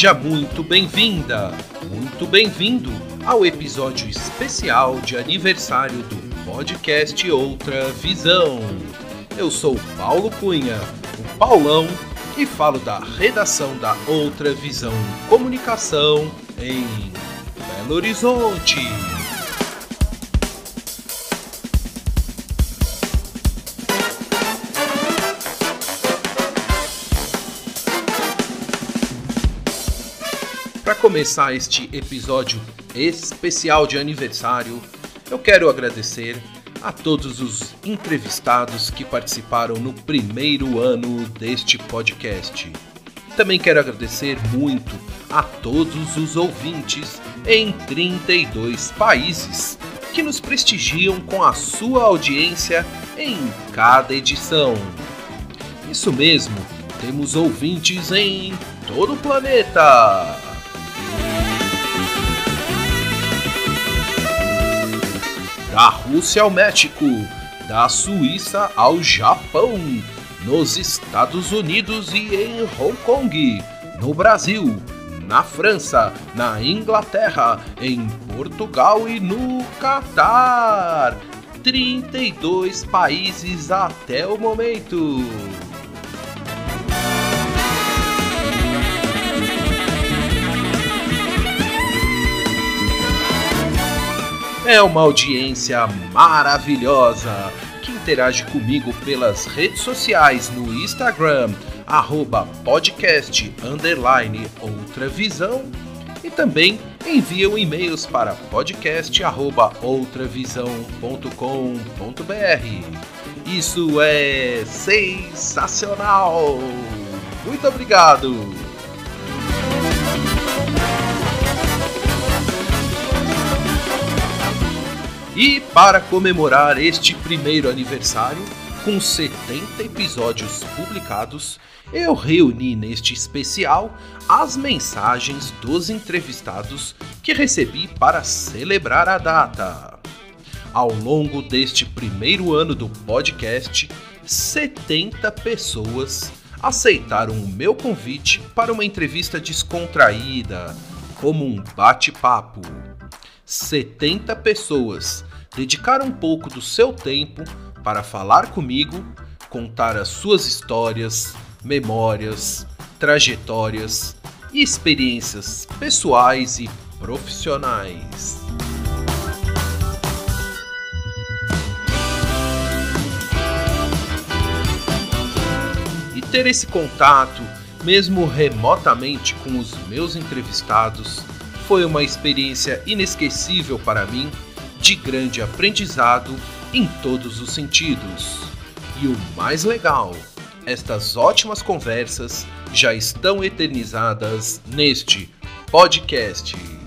Seja muito bem-vinda, muito bem-vindo ao episódio especial de aniversário do podcast Outra Visão. Eu sou Paulo Cunha, o Paulão, e falo da redação da Outra Visão Comunicação em Belo Horizonte. Começar este episódio especial de aniversário, eu quero agradecer a todos os entrevistados que participaram no primeiro ano deste podcast. Também quero agradecer muito a todos os ouvintes em 32 países que nos prestigiam com a sua audiência em cada edição. Isso mesmo, temos ouvintes em todo o planeta. Da Rússia ao México, da Suíça ao Japão, nos Estados Unidos e em Hong Kong, no Brasil, na França, na Inglaterra, em Portugal e no Catar. 32 países até o momento. É uma audiência maravilhosa que interage comigo pelas redes sociais no Instagram, arroba podcast underline outra visão e também enviam e-mails para podcast arroba outravisão.com.br. Isso é sensacional! Muito obrigado! E para comemorar este primeiro aniversário, com 70 episódios publicados, eu reuni neste especial as mensagens dos entrevistados que recebi para celebrar a data. Ao longo deste primeiro ano do podcast, 70 pessoas aceitaram o meu convite para uma entrevista descontraída, como um bate-papo. 70 pessoas dedicaram um pouco do seu tempo para falar comigo, contar as suas histórias, memórias, trajetórias e experiências pessoais e profissionais. E ter esse contato, mesmo remotamente, com os meus entrevistados foi uma experiência inesquecível para mim, de grande aprendizado em todos os sentidos. E o mais legal, estas ótimas conversas já estão eternizadas neste podcast.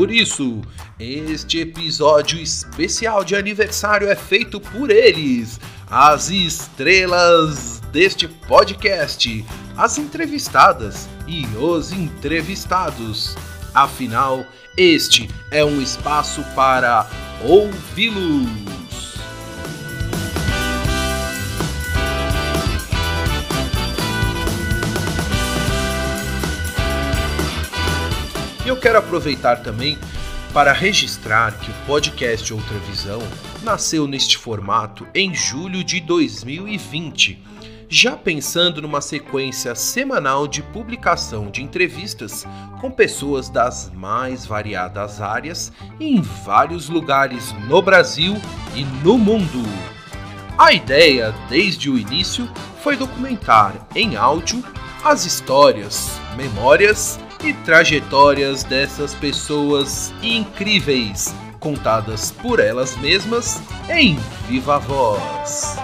Por isso, este episódio especial de aniversário é feito por eles, as estrelas deste podcast, as entrevistadas e os entrevistados. Afinal, este é um espaço para ouvi-los. Quero aproveitar também para registrar que o podcast Outra Visão nasceu neste formato em julho de 2020, já pensando numa sequência semanal de publicação de entrevistas com pessoas das mais variadas áreas em vários lugares no Brasil e no mundo. A ideia, desde o início, foi documentar em áudio as histórias, memórias e trajetórias dessas pessoas incríveis, contadas por elas mesmas em viva voz.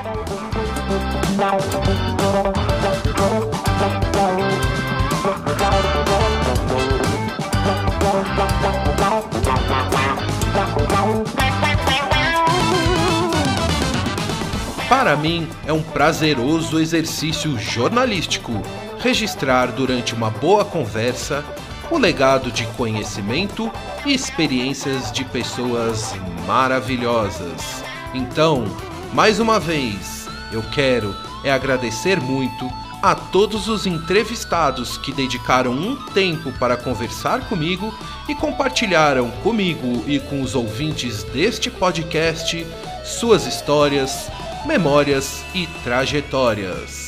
Para mim, é um prazeroso exercício jornalístico registrar durante uma boa conversa o legado de conhecimento e experiências de pessoas maravilhosas. Então, mais uma vez, eu quero é agradecer muito a todos os entrevistados que dedicaram um tempo para conversar comigo e compartilharam comigo e com os ouvintes deste podcast suas histórias, memórias e trajetórias.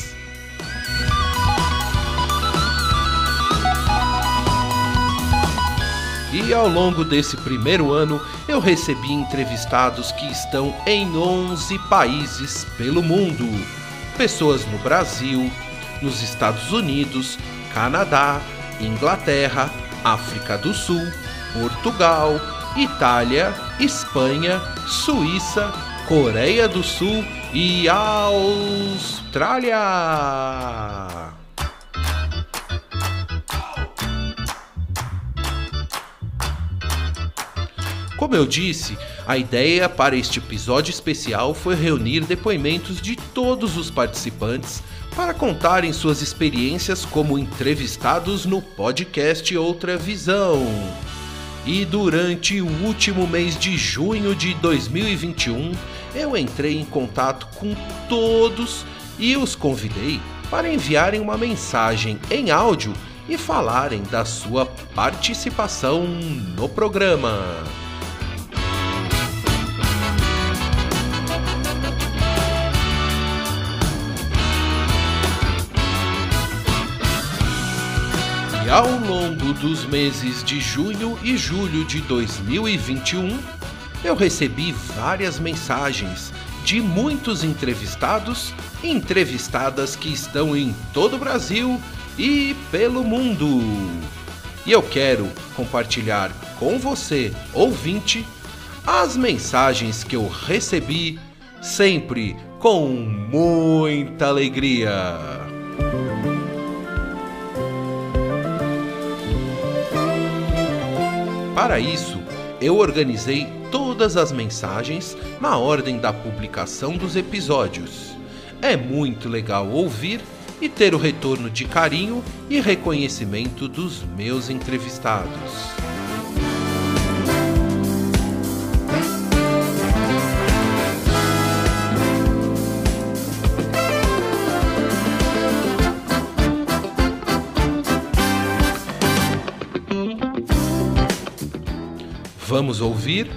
E ao longo desse primeiro ano, eu recebi entrevistados que estão em 11 países pelo mundo. Pessoas no Brasil, nos Estados Unidos, Canadá, Inglaterra, África do Sul, Portugal, Itália, Espanha, Suíça, Coreia do Sul e Austrália. Como eu disse, a ideia para este episódio especial foi reunir depoimentos de todos os participantes para contarem suas experiências como entrevistados no podcast Outra Visão. E durante o último mês de junho de 2021, eu entrei em contato com todos e os convidei para enviarem uma mensagem em áudio e falarem da sua participação no programa. Ao longo dos meses de junho e julho de 2021, eu recebi várias mensagens de muitos entrevistados e entrevistadas que estão em todo o Brasil e pelo mundo. E eu quero compartilhar com você, ouvinte, as mensagens que eu recebi sempre com muita alegria. Para isso, eu organizei todas as mensagens na ordem da publicação dos episódios. É muito legal ouvir e ter o retorno de carinho e reconhecimento dos meus entrevistados. Vamos ouvir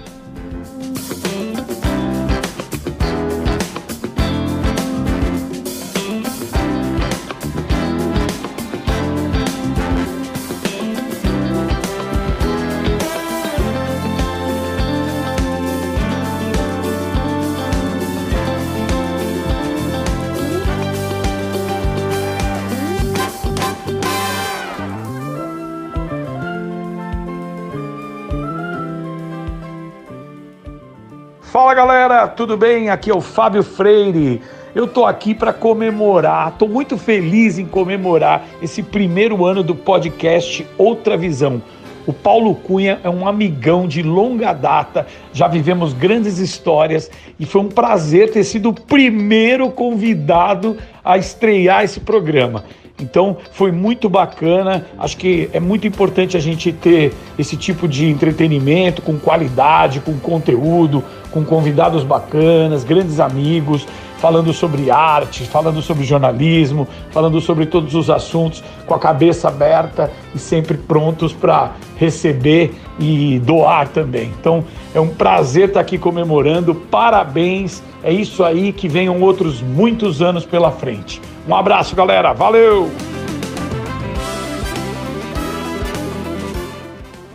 tudo bem? Aqui é o Fábio Freire. Eu tô aqui para comemorar, tô muito feliz em comemorar esse primeiro ano do podcast Outra Visão. O Paulo Cunha é um amigão de longa data, já vivemos grandes histórias e foi um prazer ter sido o primeiro convidado a estrear esse programa. Então foi muito bacana. Acho que é muito importante a gente ter esse tipo de entretenimento com qualidade, com conteúdo, com convidados bacanas, grandes amigos. falando sobre arte, falando sobre jornalismo, falando sobre todos os assuntos, com a cabeça aberta e sempre prontos para receber e doar também. Então é um prazer estar aqui comemorando, parabéns, é isso aí, que venham outros muitos anos pela frente. Um abraço, galera, valeu!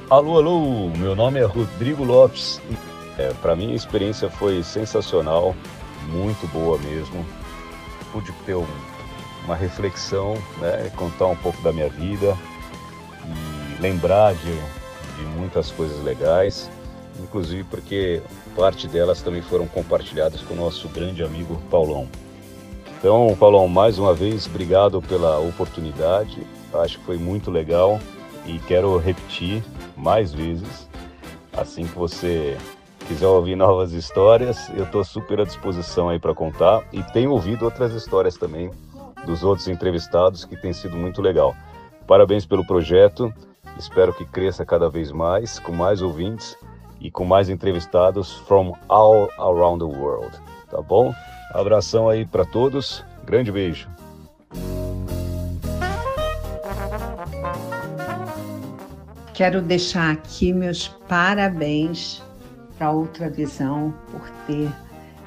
Alô, alô, meu nome é Rodrigo Lopes. É, Para mim a experiência foi sensacional, muito boa mesmo. Pude ter um, uma reflexão, né, contar um pouco da minha vida e lembrar de, de muitas coisas legais, inclusive porque parte delas também foram compartilhadas com o nosso grande amigo Paulão. Então, Paulão, mais uma vez, obrigado pela oportunidade. Acho que foi muito legal e quero repetir mais vezes. Assim que você quiser ouvir novas histórias, eu estou super à disposição aí para contar e tenho ouvido outras histórias também dos outros entrevistados que tem sido muito legal. Parabéns pelo projeto. Espero que cresça cada vez mais, com mais ouvintes e com mais entrevistados from all around the world. Tá bom? Abração aí para todos. Grande beijo. Quero deixar aqui meus parabéns para Outra Visão por ter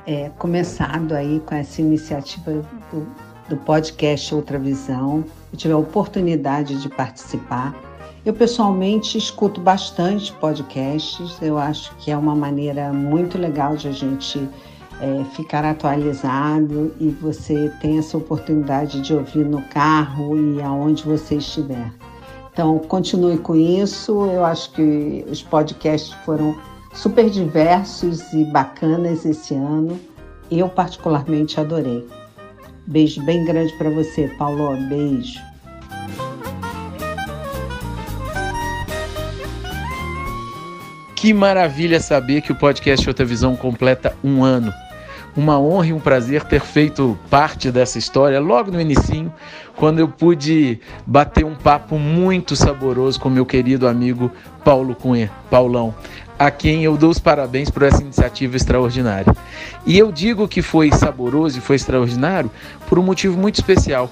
é, começado aí com essa iniciativa do, do podcast Outra Visão. Eu tive a oportunidade de participar. Eu pessoalmente escuto bastante podcasts. Eu acho que é uma maneira muito legal de a gente é, ficar atualizado e você tem essa oportunidade de ouvir no carro e aonde você estiver. Então, continue com isso. Eu acho que os podcasts foram super diversos e bacanas esse ano. Eu, particularmente, adorei. Beijo bem grande para você, Paulo. Beijo. Que maravilha saber que o podcast Outra Visão completa um ano. Uma honra e um prazer ter feito parte dessa história logo no inicinho, quando eu pude bater um papo muito saboroso com meu querido amigo Paulo Cunha, Paulão, a quem eu dou os parabéns por essa iniciativa extraordinária. E eu digo que foi saboroso e foi extraordinário por um motivo muito especial.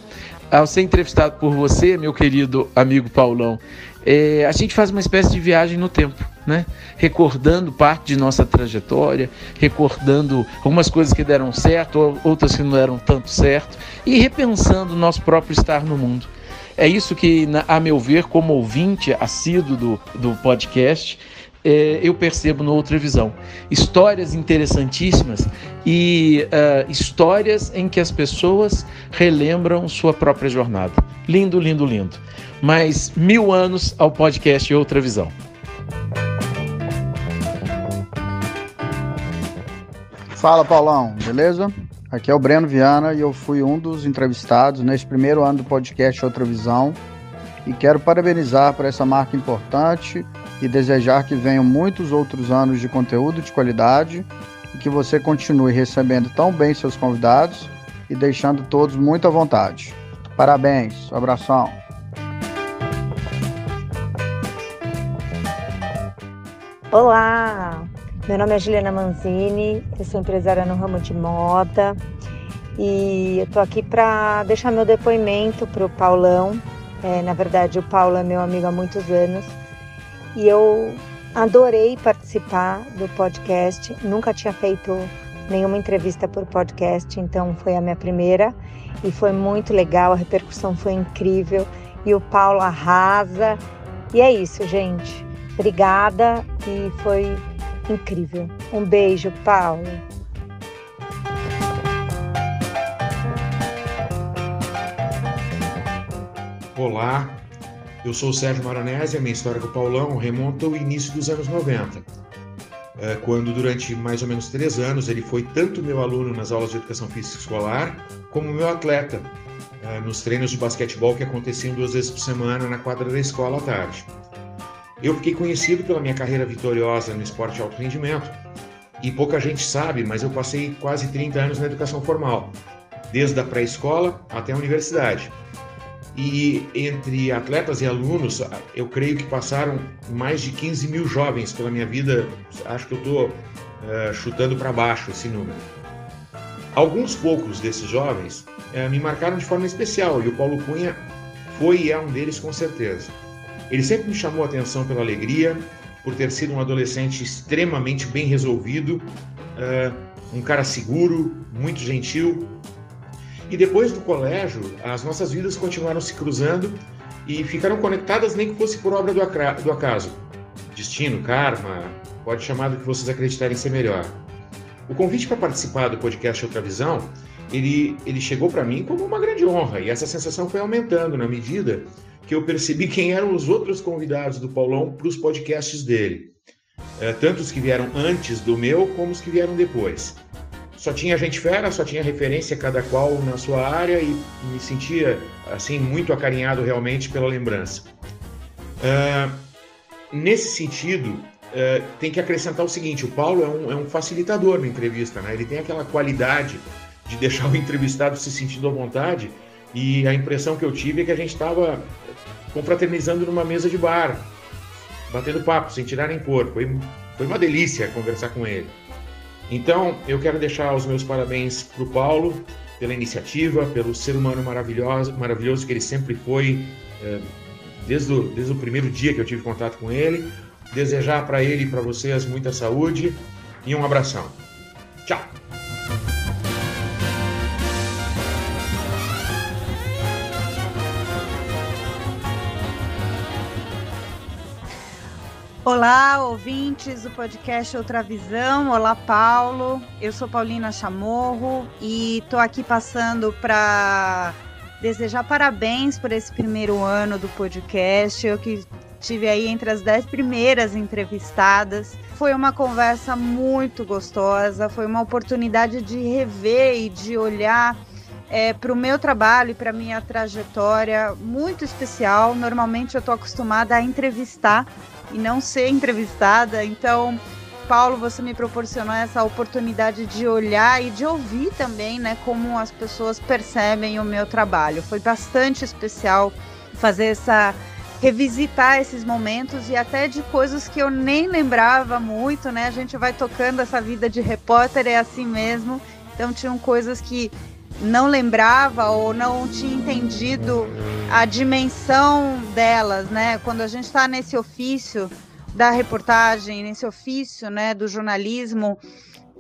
Ao ser entrevistado por você, meu querido amigo Paulão, é, a gente faz uma espécie de viagem no tempo, né? Recordando parte de nossa trajetória, recordando algumas coisas que deram certo, outras que não deram tanto certo, e repensando o nosso próprio estar no mundo. É isso que, a meu ver, como ouvinte assíduo do, do podcast, é, eu percebo no Outra Visão. Histórias interessantíssimas e uh, histórias em que as pessoas relembram sua própria jornada. Lindo, lindo, lindo. Mais mil anos ao podcast Outra Visão. Fala Paulão, beleza? Aqui é o Breno Viana e eu fui um dos entrevistados nesse primeiro ano do podcast Outra Visão e quero parabenizar por essa marca importante e desejar que venham muitos outros anos de conteúdo de qualidade e que você continue recebendo tão bem seus convidados e deixando todos muito à vontade. Parabéns, abração. Olá, meu nome é Juliana Manzini, eu sou empresária no ramo de moda e eu tô aqui para deixar meu depoimento para o Paulão. É, na verdade, o Paulo é meu amigo há muitos anos e eu adorei participar do podcast. Nunca tinha feito nenhuma entrevista por podcast, então foi a minha primeira e foi muito legal. A repercussão foi incrível e o Paulo arrasa. E é isso, gente. Obrigada e foi incrível. Um beijo, Paulo. Olá, eu sou o Sérgio Maronese, a minha história com o Paulão remonta ao início dos anos 90, é, quando durante mais ou menos três anos ele foi tanto meu aluno nas aulas de educação física escolar, como meu atleta é, nos treinos de basquetebol que aconteciam duas vezes por semana na quadra da escola à tarde. Eu fiquei conhecido pela minha carreira vitoriosa no esporte de alto rendimento e pouca gente sabe, mas eu passei quase 30 anos na educação formal, desde a pré-escola até a universidade. E entre atletas e alunos, eu creio que passaram mais de 15 mil jovens pela minha vida. Acho que eu estou uh, chutando para baixo esse número. Alguns poucos desses jovens eh, me marcaram de forma especial e o Paulo Cunha foi e é um deles com certeza. Ele sempre me chamou a atenção pela alegria, por ter sido um adolescente extremamente bem resolvido, uh, um cara seguro, muito gentil. E depois do colégio, as nossas vidas continuaram se cruzando e ficaram conectadas nem que fosse por obra do, acaso. Destino, karma, pode chamar do que vocês acreditarem ser melhor. O convite para participar do podcast Outra Visão, ele, ele chegou para mim como uma grande honra e essa sensação foi aumentando na medida que eu percebi quem eram os outros convidados do Paulão para os podcasts dele. É, tanto os que vieram antes do meu, como os que vieram depois. Só tinha gente fera, só tinha referência cada qual na sua área e me sentia assim muito acarinhado realmente pela lembrança. É, nesse sentido, é, tem que acrescentar o seguinte: o Paulo é um, é um facilitador na entrevista, né? Ele tem aquela qualidade de deixar o entrevistado se sentindo à vontade. E a impressão que eu tive é que a gente estava confraternizando numa mesa de bar, batendo papo, sem tirar nem pôr. Foi, foi uma delícia conversar com ele. Então, eu quero deixar os meus parabéns para o Paulo pela iniciativa, pelo ser humano maravilhoso, maravilhoso que ele sempre foi, é, desde, o, desde o primeiro dia que eu tive contato com ele. Desejar para ele e para vocês muita saúde e um abração. Tchau! Olá, ouvintes do podcast Outra Visão. Olá, Paulo. Eu sou Paulina Chamorro e estou aqui passando para desejar parabéns por esse primeiro ano do podcast. Eu que tive aí entre as dez primeiras entrevistadas. Foi uma conversa muito gostosa, foi uma oportunidade de rever e de olhar é, para o meu trabalho e para minha trajetória muito especial. Normalmente eu estou acostumada a entrevistar e não ser entrevistada. Então, Paulo, você me proporcionou essa oportunidade de olhar e de ouvir também, né, como as pessoas percebem o meu trabalho. Foi bastante especial fazer essa revisitar esses momentos e até de coisas que eu nem lembrava muito, né? A gente vai tocando essa vida de repórter é assim mesmo. Então tinham coisas que não lembrava ou não tinha entendido a dimensão delas, né? Quando a gente está nesse ofício da reportagem, nesse ofício, né, do jornalismo,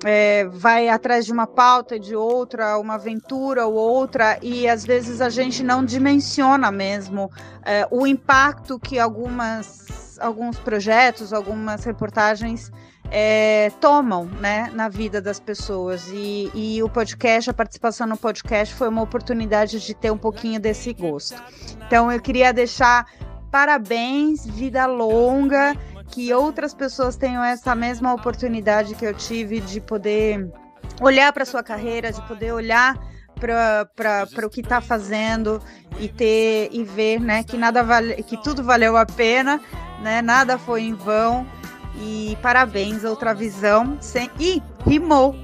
é, vai atrás de uma pauta, de outra, uma aventura ou outra, e às vezes a gente não dimensiona mesmo é, o impacto que algumas, alguns projetos, algumas reportagens é, tomam né, na vida das pessoas. E, e o podcast, a participação no podcast foi uma oportunidade de ter um pouquinho desse gosto. Então eu queria deixar parabéns, vida longa, que outras pessoas tenham essa mesma oportunidade que eu tive de poder olhar para sua carreira, de poder olhar para o que está fazendo e ter e ver né, que nada vale, que tudo valeu a pena, né, nada foi em vão e parabéns, outra visão. Sem... Ih, rimou!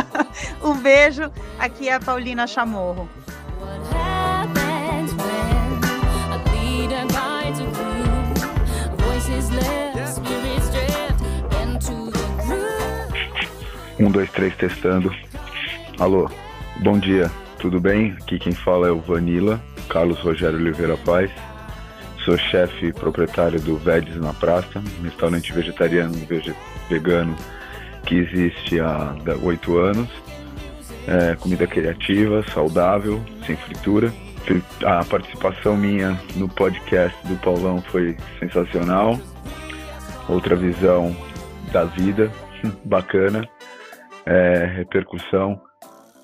um beijo, aqui é a Paulina Chamorro. Um, dois, três, testando. Alô, bom dia, tudo bem? Aqui quem fala é o Vanilla, Carlos Rogério Oliveira Paz. Sou chefe proprietário do Vedes na Praça, um restaurante vegetariano vegano que existe há oito anos. É, comida criativa, saudável, sem fritura. A participação minha no podcast do Paulão foi sensacional. Outra visão da vida, bacana. É, repercussão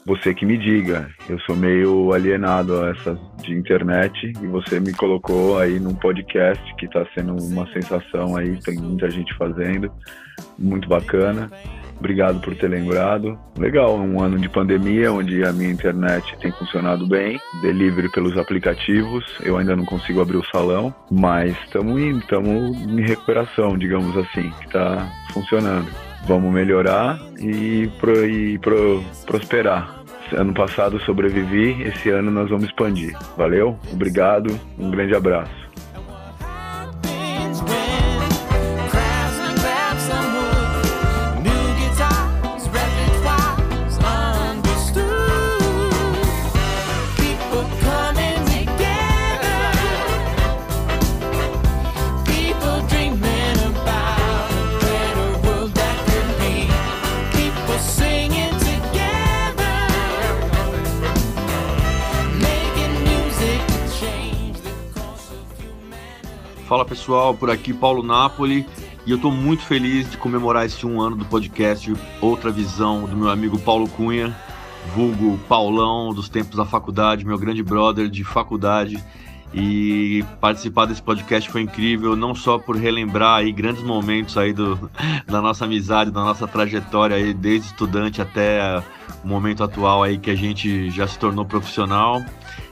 você que me diga. Eu sou meio alienado a essa de internet e você me colocou aí num podcast que está sendo uma sensação aí, tem muita gente fazendo, muito bacana. Obrigado por ter lembrado. Legal, um ano de pandemia onde a minha internet tem funcionado bem, delivery pelos aplicativos. Eu ainda não consigo abrir o salão, mas estamos indo, estamos em recuperação, digamos assim, que está funcionando. Vamos melhorar e, pro, e pro, prosperar. Ano passado sobrevivi, esse ano nós vamos expandir. Valeu, obrigado, um grande abraço. Fala pessoal, por aqui Paulo Napoli e eu estou muito feliz de comemorar esse um ano do podcast Outra Visão do meu amigo Paulo Cunha, vulgo Paulão dos tempos da faculdade, meu grande brother de faculdade. E participar desse podcast foi incrível, não só por relembrar aí grandes momentos aí do, da nossa amizade, da nossa trajetória aí, desde estudante até o momento atual aí que a gente já se tornou profissional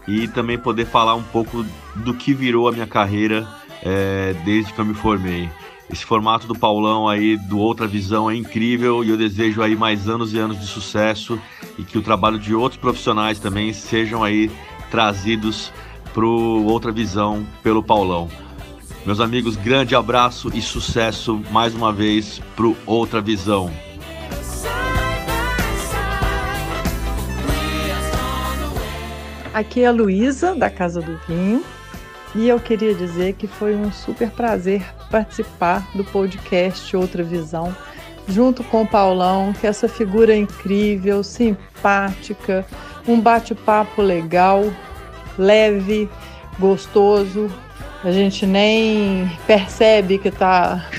e também poder falar um pouco do que virou a minha carreira é, desde que eu me formei. Esse formato do Paulão aí, do Outra Visão, é incrível e eu desejo aí mais anos e anos de sucesso e que o trabalho de outros profissionais também sejam aí trazidos para Outra Visão pelo Paulão. Meus amigos, grande abraço e sucesso mais uma vez pro Outra Visão. Aqui é a Luísa, da Casa do Vinho. E eu queria dizer que foi um super prazer participar do podcast Outra Visão, junto com o Paulão, que é essa figura incrível, simpática, um bate-papo legal, leve, gostoso. A gente nem percebe que está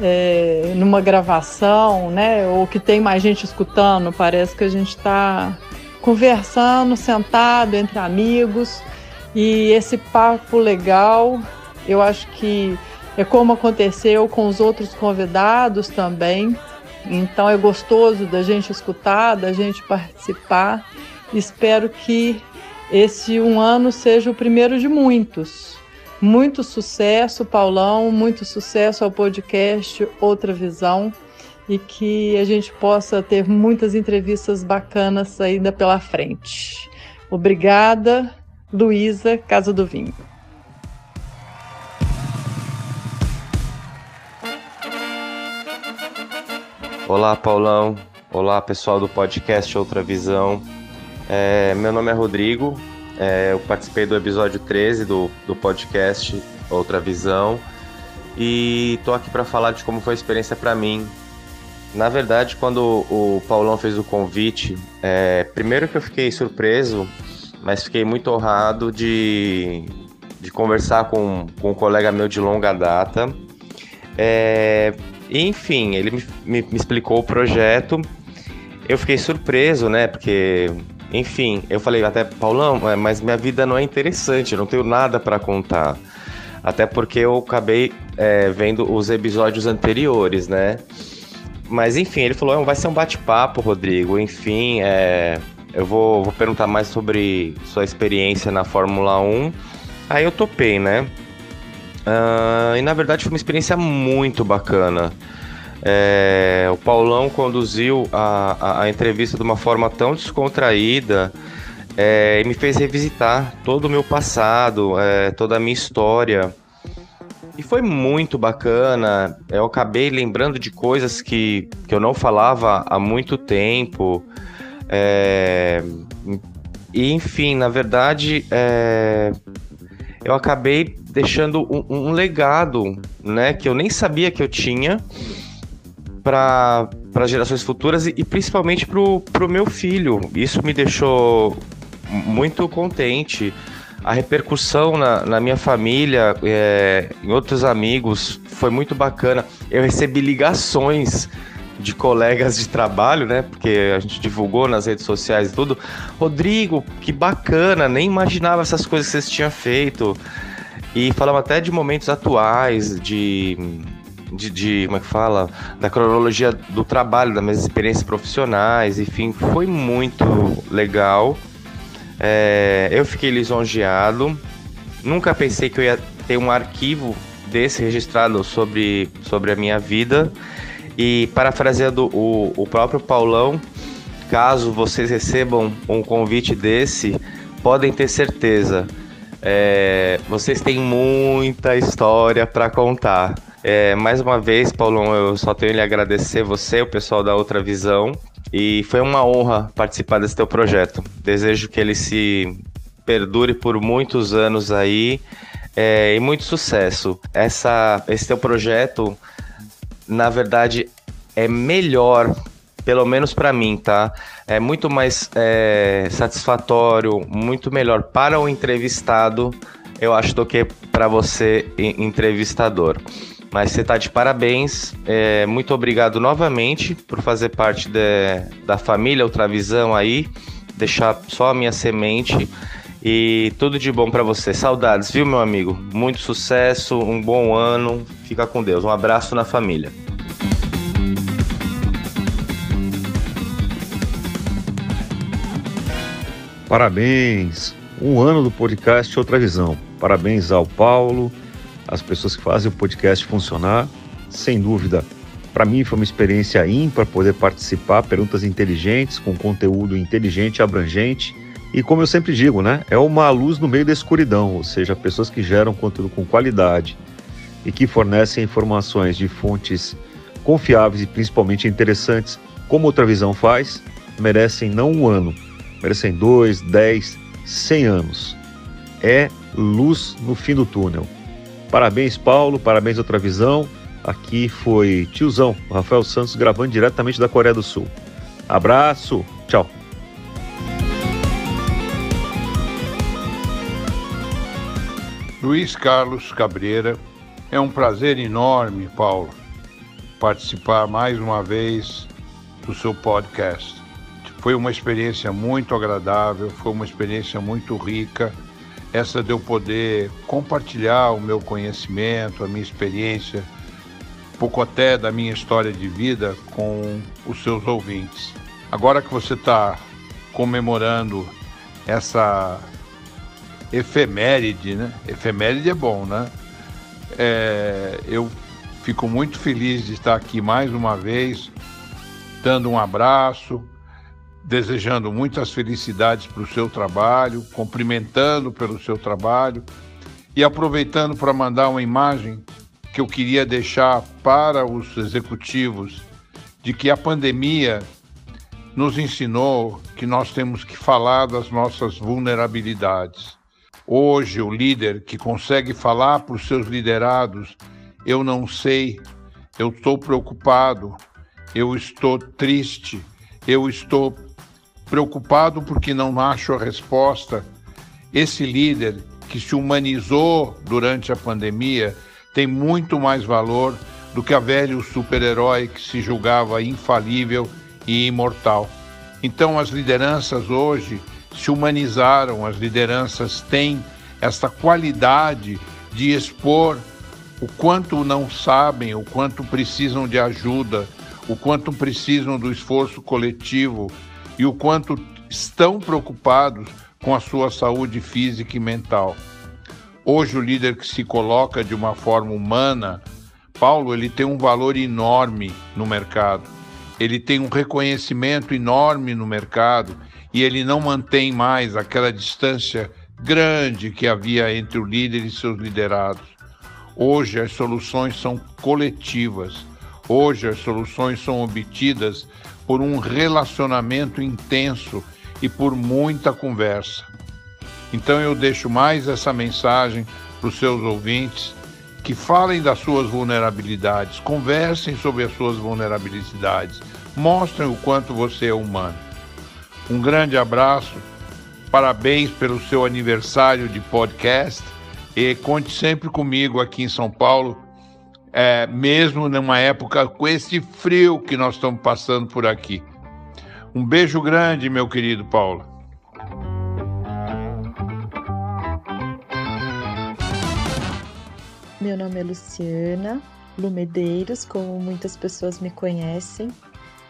é, numa gravação, né? Ou que tem mais gente escutando. Parece que a gente está conversando, sentado entre amigos e esse papo legal, eu acho que é como aconteceu com os outros convidados também. Então é gostoso da gente escutar, da gente participar. Espero que esse um ano seja o primeiro de muitos. Muito sucesso, Paulão, muito sucesso ao podcast Outra Visão e que a gente possa ter muitas entrevistas bacanas ainda pela frente. Obrigada Luísa Casa do Vinho. Olá, Paulão. Olá, pessoal do podcast Outra Visão. É, meu nome é Rodrigo. É, eu participei do episódio 13 do, do podcast Outra Visão e tô aqui para falar de como foi a experiência para mim. Na verdade, quando o Paulão fez o convite, é, primeiro que eu fiquei surpreso mas fiquei muito honrado de, de conversar com, com um colega meu de longa data. É, enfim, ele me, me, me explicou o projeto. Eu fiquei surpreso, né? Porque enfim, eu falei até, Paulão, é, mas minha vida não é interessante, eu não tenho nada para contar. Até porque eu acabei é, vendo os episódios anteriores, né? Mas enfim, ele falou, vai ser um bate-papo, Rodrigo. Enfim, é, eu vou, vou perguntar mais sobre sua experiência na Fórmula 1. Aí eu topei, né? Uh, e na verdade foi uma experiência muito bacana. É, o Paulão conduziu a, a, a, entrevista de uma forma tão descontraída é, e me fez revisitar todo o meu passado, é, toda a minha história. E foi muito bacana. Eu acabei lembrando de coisas que, que eu não falava há muito tempo. É, e enfim, na verdade, é, eu acabei deixando um, um, legado, né, que eu nem sabia que eu tinha para gerações futuras e, e principalmente para o meu filho. Isso me deixou muito contente. A repercussão na, na minha família, é, em outros amigos, foi muito bacana. Eu recebi ligações de colegas de trabalho, né? Porque a gente divulgou nas redes sociais e tudo. Rodrigo, que bacana, nem imaginava essas coisas que vocês tinham feito. E falamos até de momentos atuais, de, de, de, como é que fala? Da cronologia do trabalho, das minhas experiências profissionais, enfim, foi muito legal. É, eu fiquei lisonjeado. Nunca pensei que eu ia ter um arquivo desse registrado sobre, sobre a minha vida. E parafraseando o, o próprio Paulão, caso vocês recebam um convite desse, podem ter certeza, é, vocês têm muita história para contar. É, mais uma vez, Paulão, eu só tenho lhe agradecer você, o pessoal da Outra Visão, e foi uma honra participar desse teu projeto. Desejo que ele se perdure por muitos anos aí é, e muito sucesso. Essa, esse teu projeto na verdade, é melhor, pelo menos para mim, tá? É muito mais é, satisfatório, muito melhor para o entrevistado eu acho, do que para você entrevistador. Mas você está de parabéns. É, muito obrigado novamente por fazer parte de, da família Ultravisão aí. Deixar só a minha semente. E tudo de bom para você. Saudades, viu, meu amigo? Muito sucesso, um bom ano. Fica com Deus. Um abraço na família. Parabéns! Um ano do podcast Outra Visão. Parabéns ao Paulo, as pessoas que fazem o podcast funcionar. Sem dúvida, para mim foi uma experiência ímpar poder participar, perguntas inteligentes, com conteúdo inteligente e abrangente. E como eu sempre digo, né, é uma luz no meio da escuridão, ou seja, pessoas que geram conteúdo com qualidade e que fornecem informações de fontes confiáveis e principalmente interessantes, como Outra Visão faz, merecem não um ano, merecem dois, dez, cem anos. É luz no fim do túnel. Parabéns, Paulo, parabéns Outra Visão. Aqui foi tiozão, Rafael Santos, gravando diretamente da Coreia do Sul. Abraço, tchau. Luiz Carlos Cabreira, é um prazer enorme, Paulo, participar mais uma vez do seu podcast. Foi uma experiência muito agradável, foi uma experiência muito rica. Essa de eu poder compartilhar o meu conhecimento, a minha experiência, pouco até da minha história de vida com os seus ouvintes. Agora que você está comemorando essa efeméride, né? Efeméride é bom, né? É, eu fico muito feliz de estar aqui mais uma vez, dando um abraço, desejando muitas felicidades para o seu trabalho, cumprimentando pelo seu trabalho e aproveitando para mandar uma imagem que eu queria deixar para os executivos de que a pandemia nos ensinou que nós temos que falar das nossas vulnerabilidades. Hoje, o líder que consegue falar para os seus liderados, eu não sei, eu estou preocupado, eu estou triste, eu estou preocupado porque não acho a resposta. Esse líder que se humanizou durante a pandemia tem muito mais valor do que a velho super-herói que se julgava infalível e imortal. Então, as lideranças hoje se humanizaram, as lideranças têm essa qualidade de expor o quanto não sabem, o quanto precisam de ajuda, o quanto precisam do esforço coletivo e o quanto estão preocupados com a sua saúde física e mental. Hoje o líder que se coloca de uma forma humana, Paulo, ele tem um valor enorme no mercado. Ele tem um reconhecimento enorme no mercado e ele não mantém mais aquela distância grande que havia entre o líder e seus liderados. Hoje as soluções são coletivas. Hoje as soluções são obtidas por um relacionamento intenso e por muita conversa. Então eu deixo mais essa mensagem para os seus ouvintes que falem das suas vulnerabilidades, conversem sobre as suas vulnerabilidades, mostrem o quanto você é humano. Um grande abraço, parabéns pelo seu aniversário de podcast e conte sempre comigo aqui em São Paulo é, mesmo numa época com esse frio que nós estamos passando por aqui. Um beijo grande, meu querido Paulo. Meu nome é Luciana Lumedeiros, como muitas pessoas me conhecem.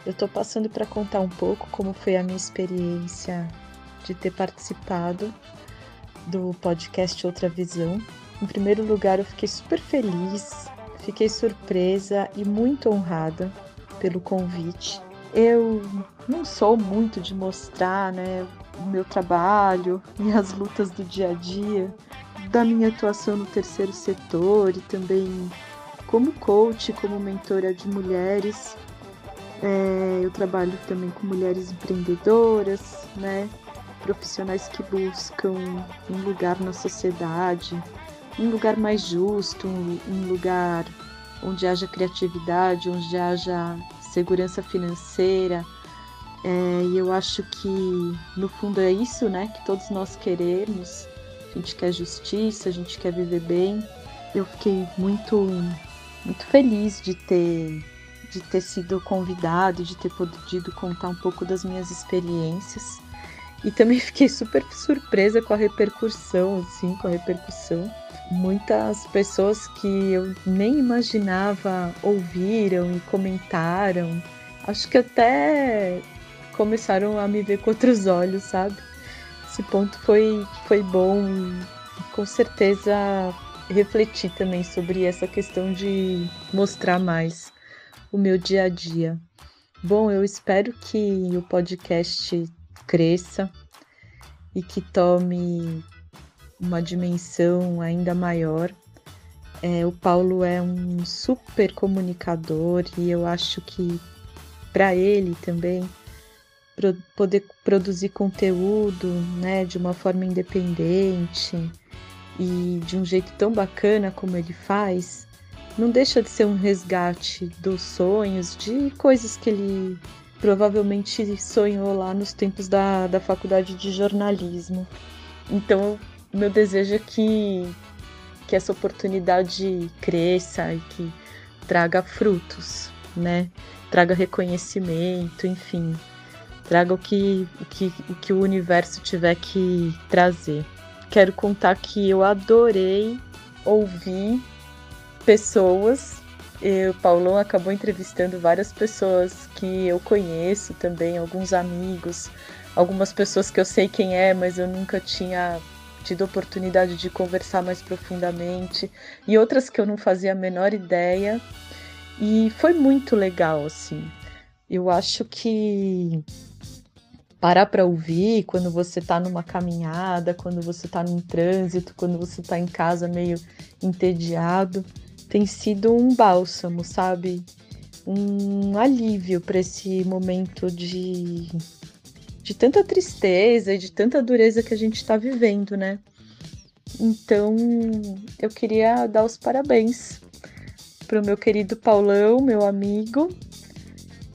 Eu estou passando para contar um pouco como foi a minha experiência de ter participado do podcast Outra Visão. Em primeiro lugar, eu fiquei super feliz Fiquei surpresa e muito honrada pelo convite. Eu não sou muito de mostrar né, o meu trabalho e as lutas do dia a dia, da minha atuação no terceiro setor e também como coach, como mentora de mulheres. É, eu trabalho também com mulheres empreendedoras, né, profissionais que buscam um lugar na sociedade, um lugar mais justo, um lugar onde haja criatividade, onde haja segurança financeira. É, e eu acho que no fundo é isso, né, que todos nós queremos, a gente quer justiça, a gente quer viver bem. Eu fiquei muito, muito feliz de ter, de ter sido convidado, de ter podido contar um pouco das minhas experiências. E também fiquei super surpresa com a repercussão, assim, com a repercussão. Muitas pessoas que eu nem imaginava ouviram e comentaram. Acho que até começaram a me ver com outros olhos, sabe? Esse ponto foi, foi bom e com certeza refleti também sobre essa questão de mostrar mais o meu dia a dia. Bom, eu espero que o podcast cresça e que tome uma dimensão ainda maior. É, o Paulo é um super comunicador e eu acho que para ele também pro, poder produzir conteúdo, né, de uma forma independente e de um jeito tão bacana como ele faz, não deixa de ser um resgate dos sonhos, de coisas que ele provavelmente sonhou lá nos tempos da, da faculdade de jornalismo. Então, meu desejo é que, que essa oportunidade cresça e que traga frutos, né? Traga reconhecimento, enfim traga o que, o que, o que o universo tiver que trazer. Quero contar que eu adorei ouvir pessoas. O Paulão acabou entrevistando várias pessoas que eu conheço também, alguns amigos, algumas pessoas que eu sei quem é, mas eu nunca tinha tido oportunidade de conversar mais profundamente, e outras que eu não fazia a menor ideia. E foi muito legal, assim. Eu acho que parar para ouvir quando você está numa caminhada, quando você está num trânsito, quando você está em casa meio entediado, tem sido um bálsamo, sabe? Um alívio para esse momento de de tanta tristeza e de tanta dureza que a gente está vivendo, né? Então, eu queria dar os parabéns para o meu querido Paulão, meu amigo,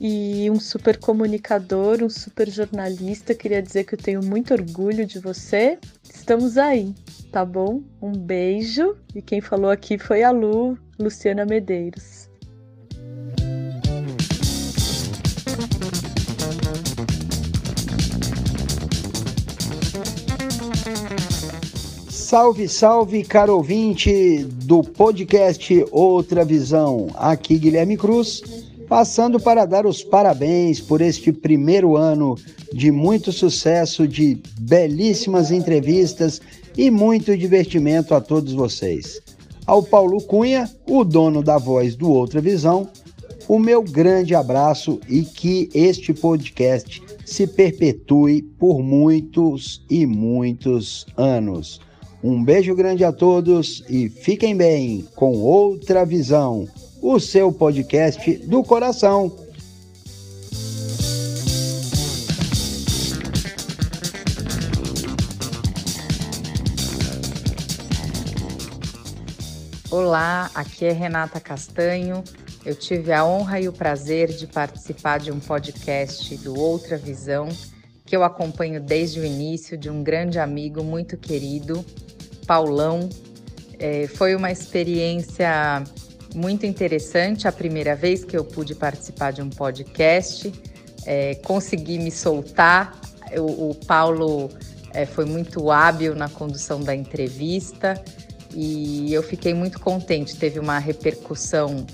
e um super comunicador, um super jornalista. Queria dizer que eu tenho muito orgulho de você. Estamos aí, tá bom? Um beijo. E quem falou aqui foi a Lu, Luciana Medeiros. Salve, salve, caro ouvinte do podcast Outra Visão. Aqui Guilherme Cruz passando para dar os parabéns por este primeiro ano de muito sucesso, de belíssimas entrevistas e muito divertimento a todos vocês. Ao Paulo Cunha, o dono da voz do Outra Visão, o meu grande abraço e que este podcast se perpetue por muitos e muitos anos. Um beijo grande a todos e fiquem bem com outra visão o seu podcast do coração. Olá, aqui é Renata Castanho. Eu tive a honra e o prazer de participar de um podcast do Outra Visão, que eu acompanho desde o início, de um grande amigo muito querido, Paulão. É, foi uma experiência muito interessante a primeira vez que eu pude participar de um podcast, é, consegui me soltar. O, o Paulo é, foi muito hábil na condução da entrevista e eu fiquei muito contente. Teve uma repercussão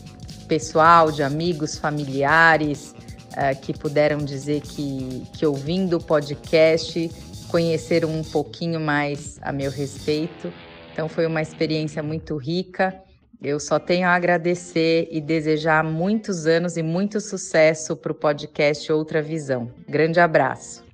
pessoal, de amigos, familiares, é, que puderam dizer que, que ouvindo o podcast conheceram um pouquinho mais a meu respeito. Então foi uma experiência muito rica eu só tenho a agradecer e desejar muitos anos e muito sucesso para o podcast Outra Visão. Grande abraço.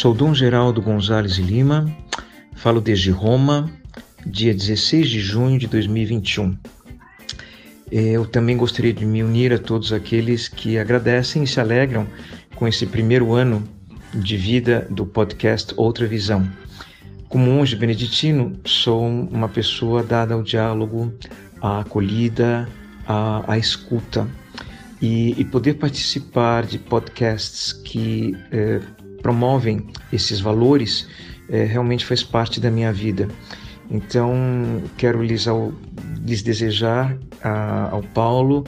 Sou Dom Geraldo Gonzalez Lima, falo desde Roma, dia 16 de junho de 2021. Eu também gostaria de me unir a todos aqueles que agradecem e se alegram com esse primeiro ano de vida do podcast Outra Visão. Como monge beneditino, sou uma pessoa dada ao diálogo a acolhida, a, a escuta. E, e, poder participar de podcasts que eh, promovem esses valores eh, realmente faz parte da minha vida. Então, quero lhes, ao, lhes desejar a, ao Paulo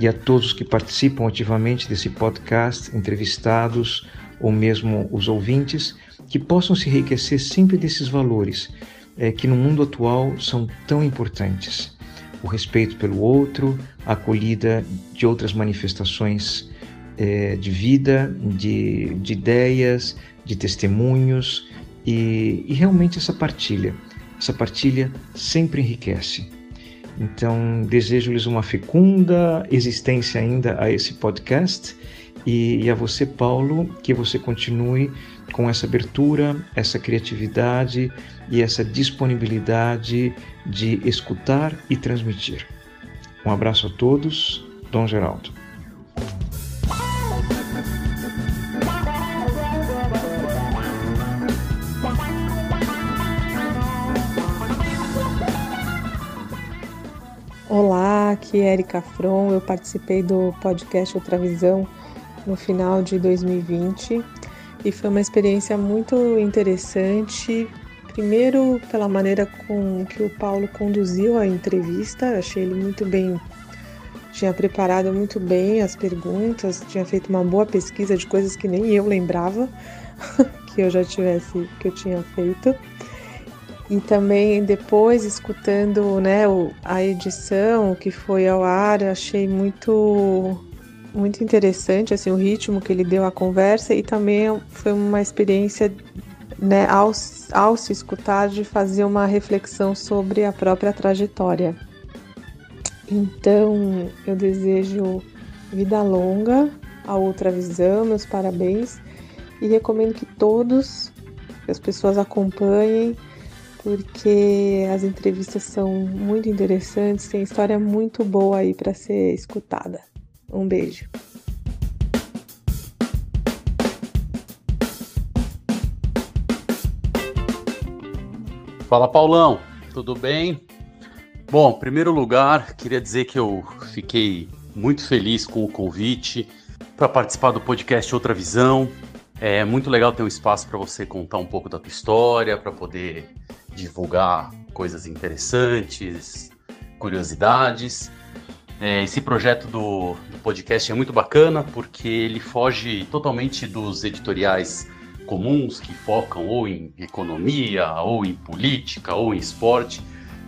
e a todos que participam ativamente desse podcast, entrevistados ou mesmo os ouvintes, que possam se enriquecer sempre desses valores é, que no mundo atual são tão importantes. O respeito pelo outro, a acolhida de outras manifestações é, de vida, de, de ideias, de testemunhos e, e realmente essa partilha. Essa partilha sempre enriquece. Então, desejo-lhes uma fecunda existência ainda a esse podcast e, a você, Paulo, que você continue com essa abertura, essa criatividade e essa disponibilidade de escutar e transmitir. Um abraço a todos, Dom Geraldo. Olá, aqui é Erika Fron. Eu participei do podcast Outra Visão no final de 2020 e foi uma experiência muito interessante. Primeiro, pela maneira com que o Paulo conduziu a entrevista, achei ele muito bem, tinha preparado muito bem as perguntas, tinha feito uma boa pesquisa de coisas que nem eu lembrava que eu já tivesse, que eu tinha feito e também depois escutando né, a edição que foi ao ar, achei muito muito interessante assim o ritmo que ele deu à conversa e também foi uma experiência né, ao, ao se escutar de fazer uma reflexão sobre a própria trajetória. Então eu desejo vida longa a outra visão, meus parabéns e recomendo que todos, que as pessoas acompanhem porque as entrevistas são muito interessantes, tem história muito boa aí para ser escutada. Um beijo. Fala Paulão, tudo bem? Bom, em primeiro lugar, queria dizer que eu fiquei muito feliz com o convite para participar do podcast Outra Visão. É muito legal ter um espaço para você contar um pouco da tua história, para poder divulgar coisas interessantes, curiosidades. É, esse projeto do, do, podcast é muito bacana porque ele foge totalmente dos editoriais comuns que focam ou em economia, ou em política, ou em esporte.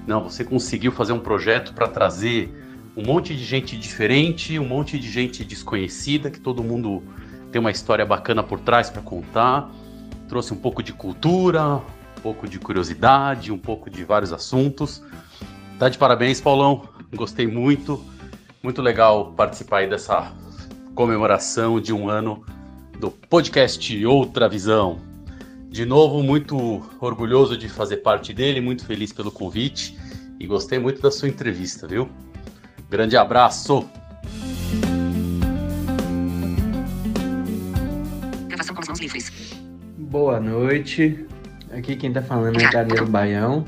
Não, você conseguiu fazer um projeto para trazer um monte de gente diferente, um monte de gente desconhecida, que todo mundo tem uma história bacana por trás para contar. Trouxe um pouco de cultura, pouco de curiosidade, um pouco de vários assuntos. Tá de parabéns, Paulão. Gostei muito. Muito legal participar aí dessa comemoração de um ano do podcast Outra Visão. De novo, muito orgulhoso de fazer parte dele, muito feliz pelo convite e gostei muito da sua entrevista, viu? Grande abraço! Boa noite, Aqui quem está falando é Gabriel Baião.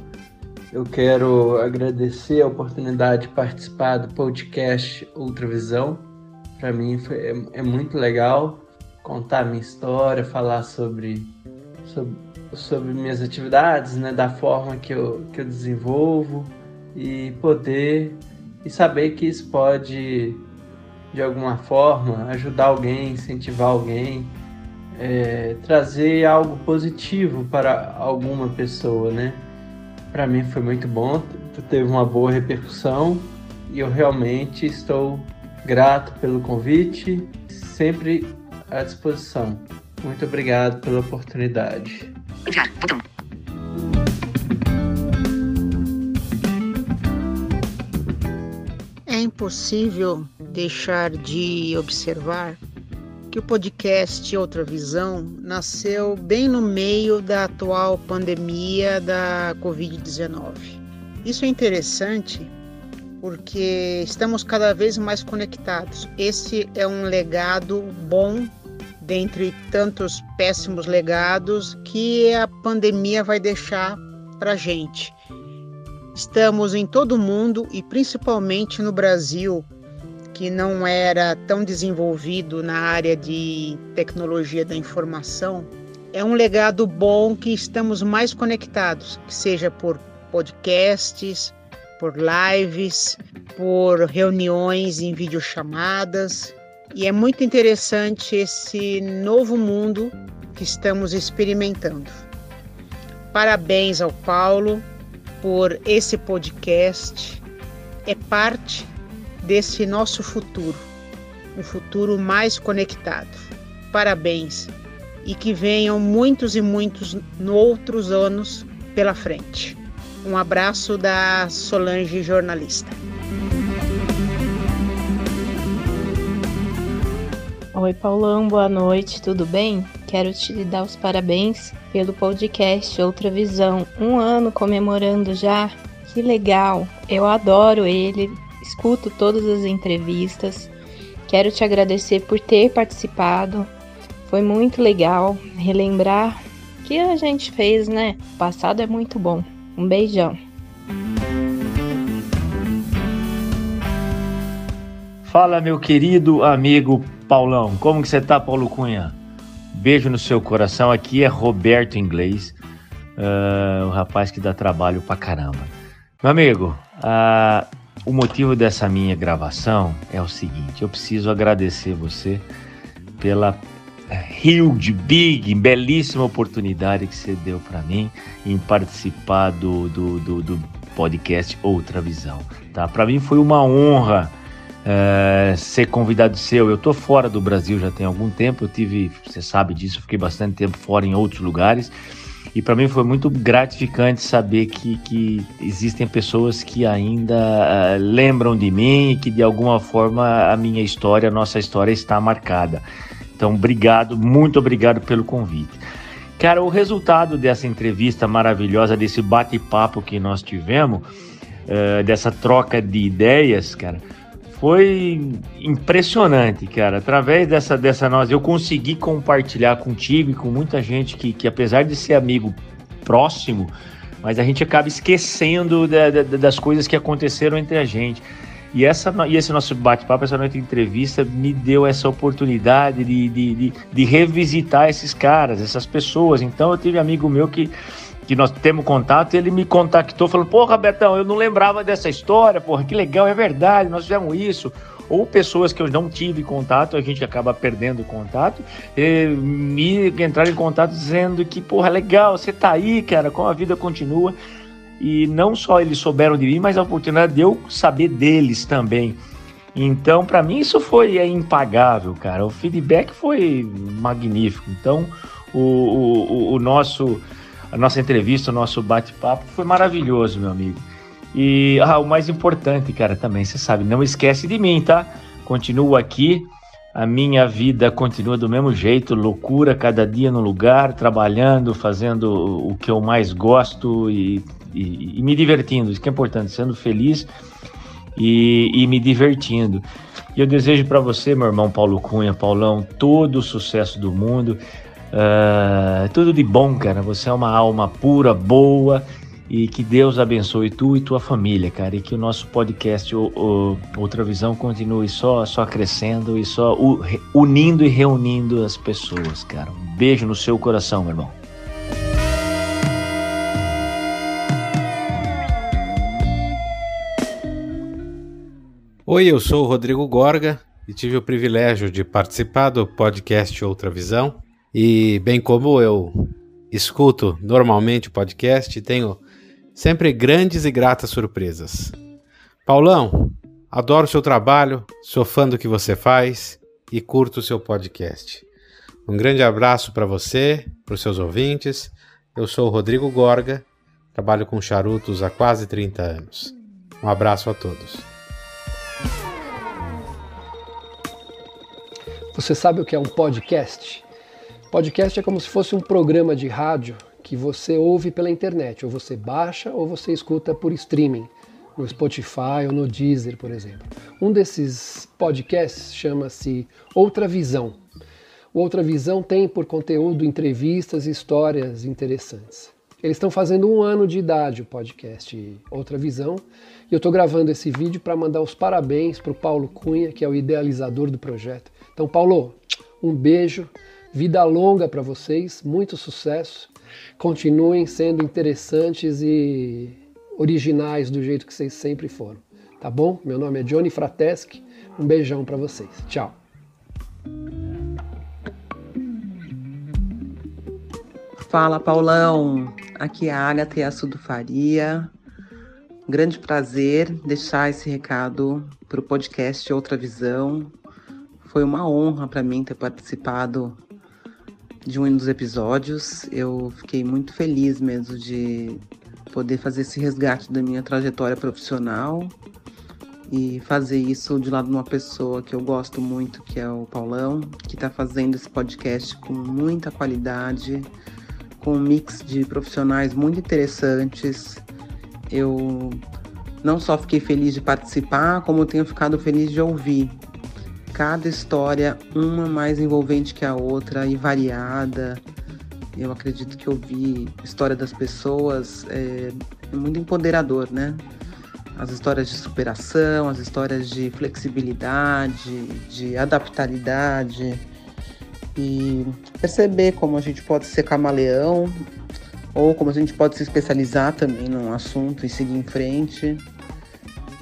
Eu quero agradecer a oportunidade de participar do podcast Outra Visão. Para mim foi, é, é, muito legal contar minha história, falar sobre, sobre, sobre minhas atividades, né, da forma que eu, que eu desenvolvo e poder e saber que isso pode de alguma forma ajudar alguém, incentivar alguém é, trazer algo positivo para alguma pessoa, né? Para mim foi muito bom, teve uma boa repercussão e eu realmente estou grato pelo convite, sempre à disposição. Muito obrigado pela oportunidade. É impossível deixar de observar que o podcast Outra Visão nasceu bem no meio da atual pandemia da Covid-19. Isso é interessante porque estamos cada vez mais conectados. Esse é um legado bom dentre tantos péssimos legados que a pandemia vai deixar para gente. Estamos em todo o mundo e principalmente no Brasil, que não era tão desenvolvido na área de tecnologia da informação. É um legado bom que estamos mais conectados, que seja por podcasts, por lives, por reuniões em videochamadas. E é muito interessante esse novo mundo que estamos experimentando. Parabéns ao Paulo por esse podcast. É parte desse nosso futuro, um futuro mais conectado. Parabéns e que venham muitos e muitos outros anos pela frente. Um abraço da Solange jornalista. Oi, Paulão, boa noite, tudo bem? Quero te dar os parabéns pelo podcast Outra Visão. Um ano comemorando já, que legal! Eu adoro ele, escuto todas as entrevistas. Quero te agradecer por ter participado. Foi muito legal relembrar o que a gente fez, né? O passado é muito bom. Um beijão. Fala, meu querido amigo Paulão. Como que você tá, Paulo Cunha? Beijo no seu coração. Aqui é Roberto Inglês, uh, o rapaz que dá trabalho pra caramba. Meu amigo, uh, o motivo dessa minha gravação é o seguinte: eu preciso agradecer você pela huge, big, belíssima oportunidade que você deu para mim em participar do, do, do, do, podcast Outra Visão. Tá? Para mim foi uma honra é, ser convidado seu. Eu tô fora do Brasil já tem algum tempo. Eu tive, você sabe disso, fiquei bastante tempo fora em outros lugares. E para mim foi muito gratificante saber que, que existem pessoas que ainda uh, lembram de mim e que de alguma forma a minha história, a nossa história está marcada. Então, obrigado, muito obrigado pelo convite. Cara, o resultado dessa entrevista maravilhosa, desse bate-papo que nós tivemos, uh, dessa troca de ideias, cara, foi impressionante, cara. Através dessa, dessa nós, eu consegui compartilhar contigo e com muita gente que, que apesar de ser amigo próximo, mas a gente acaba esquecendo da, da, das coisas que aconteceram entre a gente. E, essa, e esse nosso bate-papo, essa noite de entrevista, me deu essa oportunidade de, de, de, de, revisitar esses caras, essas pessoas. Então, eu tive amigo meu que, que nós temos contato, ele me contactou, falando: Porra, Betão, eu não lembrava dessa história, porra, que legal, é verdade, nós fizemos isso. Ou pessoas que eu não tive contato, a gente acaba perdendo contato, me entraram em contato dizendo que, porra, legal, você tá aí, cara, como a vida continua. E não só eles souberam de mim, mas a oportunidade de eu saber deles também. Então, para mim, isso foi é, impagável, cara. O feedback foi magnífico. Então, o, o, o nosso, a nossa entrevista, o nosso bate-papo foi maravilhoso, meu amigo. E ah, o mais importante, cara, também, você sabe, não esquece de mim, tá? Continuo aqui, a minha vida continua do mesmo jeito, loucura, cada dia no lugar, trabalhando, fazendo o que eu mais gosto e e, e me divertindo, isso que é importante, sendo feliz e, e me divertindo. E eu desejo para você, meu irmão Paulo Cunha, Paulão, todo o sucesso do mundo, uh, tudo de bom, cara. Você é uma alma pura, boa e que Deus abençoe tu e tua família, cara, e que o nosso podcast o, o, Outra Visão continue só só crescendo e só unindo e reunindo as pessoas, cara. Um beijo no seu coração, meu irmão. Oi, eu sou o Rodrigo Gorga e tive o privilégio de participar do podcast Outra Visão. E bem como eu escuto normalmente o podcast, tenho sempre grandes e gratas surpresas. Paulão, adoro seu trabalho, sou fã do que você faz e curto o seu podcast. Um grande abraço para você, para os seus ouvintes. Eu sou o Rodrigo Gorga, trabalho com charutos há quase 30 anos. Um abraço a todos. Você sabe o que é um podcast? Podcast é como se fosse um programa de rádio que você ouve pela internet, ou você baixa ou você escuta por streaming, no Spotify ou no Deezer, por exemplo. Um desses podcasts chama-se Outra Visão. O Outra Visão tem por conteúdo entrevistas e histórias interessantes. Eles estão fazendo um ano de idade o podcast Outra Visão. E eu estou gravando esse vídeo para mandar os parabéns para o Paulo Cunha, que é o idealizador do projeto. Então, Paulo, um beijo, vida longa para vocês, muito sucesso. Continuem sendo interessantes e originais do jeito que vocês sempre foram. Tá bom? Meu nome é Johnny Frateschi. Um beijão para vocês. Tchau. Fala, Paulão. Aqui é a Agatha Assudo Faria. Grande prazer deixar esse recado para o podcast Outra Visão. Foi uma honra para mim ter participado de um dos episódios. Eu fiquei muito feliz mesmo de poder fazer esse resgate da minha trajetória profissional e fazer isso de lado de uma pessoa que eu gosto muito, que é o Paulão, que está fazendo esse podcast com muita qualidade, com um mix de profissionais muito interessantes. Eu não só fiquei feliz de participar, como tenho ficado feliz de ouvir. Cada história, uma mais envolvente que a outra e variada. Eu acredito que ouvir história das pessoas é, é muito empoderador, né? As histórias de superação, as histórias de flexibilidade, de adaptabilidade e perceber como a gente pode ser camaleão ou como a gente pode se especializar também num assunto e seguir em frente.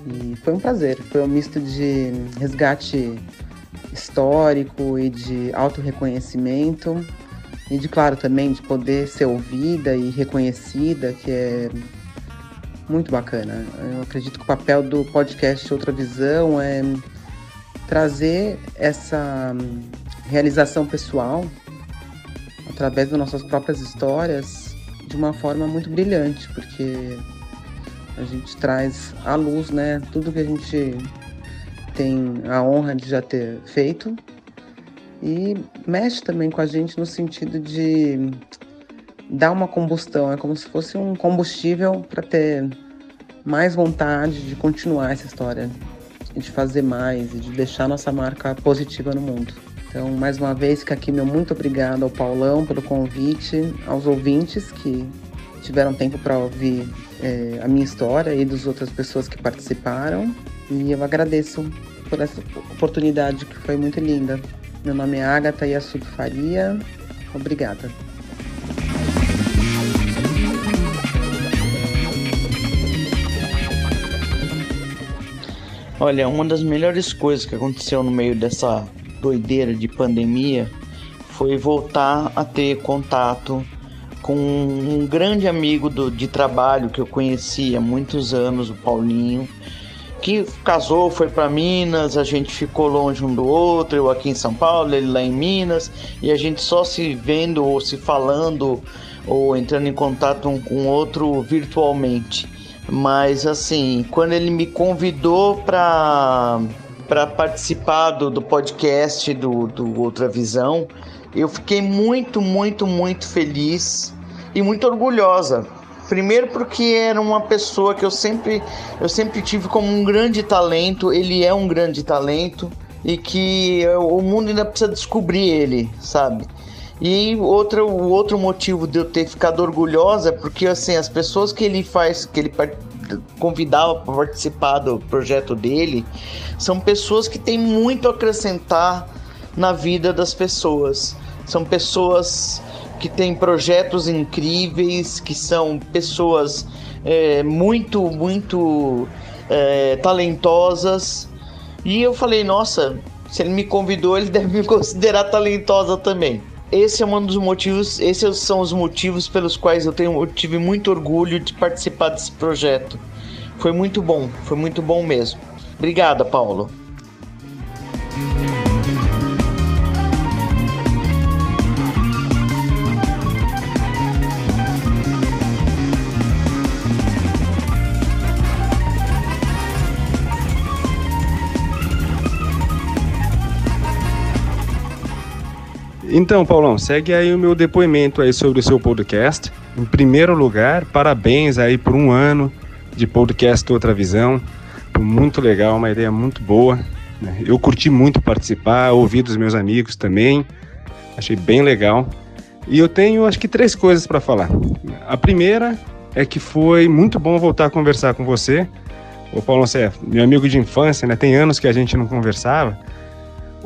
E foi um prazer, foi um misto de resgate histórico e de autorreconhecimento e de claro também de poder ser ouvida e reconhecida, que é muito bacana. Eu acredito que o papel do podcast Outra Visão é trazer essa realização pessoal através das nossas próprias histórias de uma forma muito brilhante, porque a gente traz à luz, né, tudo que a gente tem a honra de já ter feito e mexe também com a gente no sentido de dar uma combustão, é como se fosse um combustível para ter mais vontade de continuar essa história, de fazer mais e de deixar nossa marca positiva no mundo. Então, mais uma vez, fica aqui meu muito obrigado ao Paulão pelo convite, aos ouvintes que tiveram tempo para ouvir é, a minha história e das outras pessoas que participaram. E eu agradeço por essa oportunidade que foi muito linda. Meu nome é Agatha Yassudo Faria. Obrigada. Olha, uma das melhores coisas que aconteceu no meio dessa doideira de pandemia foi voltar a ter contato com um grande amigo do, de trabalho que eu conheci há muitos anos, o Paulinho, que casou, foi para Minas, a gente ficou longe um do outro, eu aqui em São Paulo, ele lá em Minas, e a gente só se vendo ou se falando ou entrando em contato um com o outro virtualmente. Mas assim, quando ele me convidou para para participar do, do podcast do, do Outra Visão. Eu fiquei muito, muito, muito feliz e muito orgulhosa. Primeiro porque era uma pessoa que eu sempre, eu sempre tive como um grande talento, ele é um grande talento e que o mundo ainda precisa descobrir ele, sabe? E outro, o outro motivo de eu ter ficado orgulhosa é porque assim, as pessoas que ele faz, que ele convidava para participar do projeto dele, são pessoas que têm muito a acrescentar na vida das pessoas. São pessoas que têm projetos incríveis, que são pessoas é, muito, muito é, talentosas. E eu falei, nossa, se ele me convidou, ele deve me considerar talentosa também. Esse é um dos motivos, esses são os motivos pelos quais eu, tenho, eu tive muito orgulho de participar desse projeto. Foi muito bom, foi muito bom mesmo. Obrigada, Paulo. Então, Paulão, segue aí o meu depoimento aí sobre o seu podcast. Em primeiro lugar, parabéns aí por um ano de podcast Outra Visão. Muito legal, uma ideia muito boa. Né? Eu curti muito participar, ouvi dos meus amigos também. Achei bem legal. E eu tenho, acho que, três coisas para falar. A primeira é que foi muito bom voltar a conversar com você. O Paulo, é meu amigo de infância, né? Tem anos que a gente não conversava.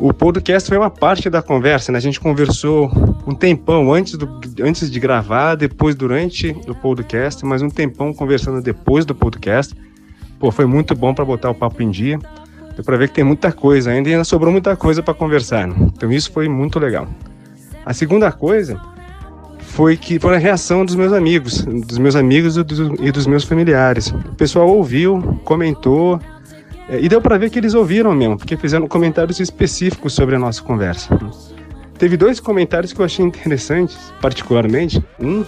O podcast foi uma parte da conversa, né? A gente conversou um tempão antes, do, antes de gravar, depois durante o podcast, mas um tempão conversando depois do podcast. Pô, foi muito bom para botar o papo em dia. Deu para ver que tem muita coisa ainda e ainda sobrou muita coisa para conversar. Né? Então isso foi muito legal. A segunda coisa foi que foi a reação dos meus amigos, dos meus amigos e dos, meus familiares. O pessoal ouviu, comentou é, e deu para ver que eles ouviram mesmo, porque fizeram comentários específicos sobre a nossa conversa. Teve dois comentários que eu achei interessantes, particularmente. Um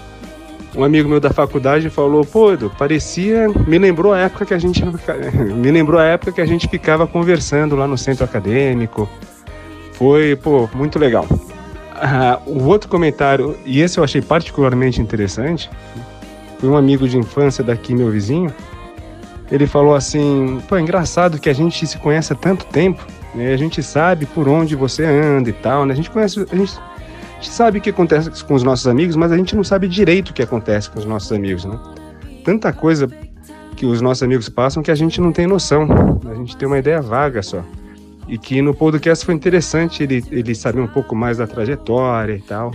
um amigo meu da faculdade falou, pô, Edu, parecia, me lembrou a época que a gente me lembrou a época que a gente ficava conversando lá no centro acadêmico. Foi, pô, muito legal. Ah, o outro comentário, e esse eu achei particularmente interessante, foi um amigo de infância daqui, meu vizinho. Ele falou assim: pô, é engraçado que a gente se conhece há tanto tempo, né? A gente sabe por onde você anda e tal, né? A gente conhece, a gente gente sabe o que acontece com os nossos amigos, mas a gente não sabe direito o que acontece com os nossos amigos, né? Tanta coisa que os nossos amigos passam que a gente não tem noção. A gente tem uma ideia vaga só. E que no podcast foi interessante ele, ele saber um pouco mais da trajetória e tal.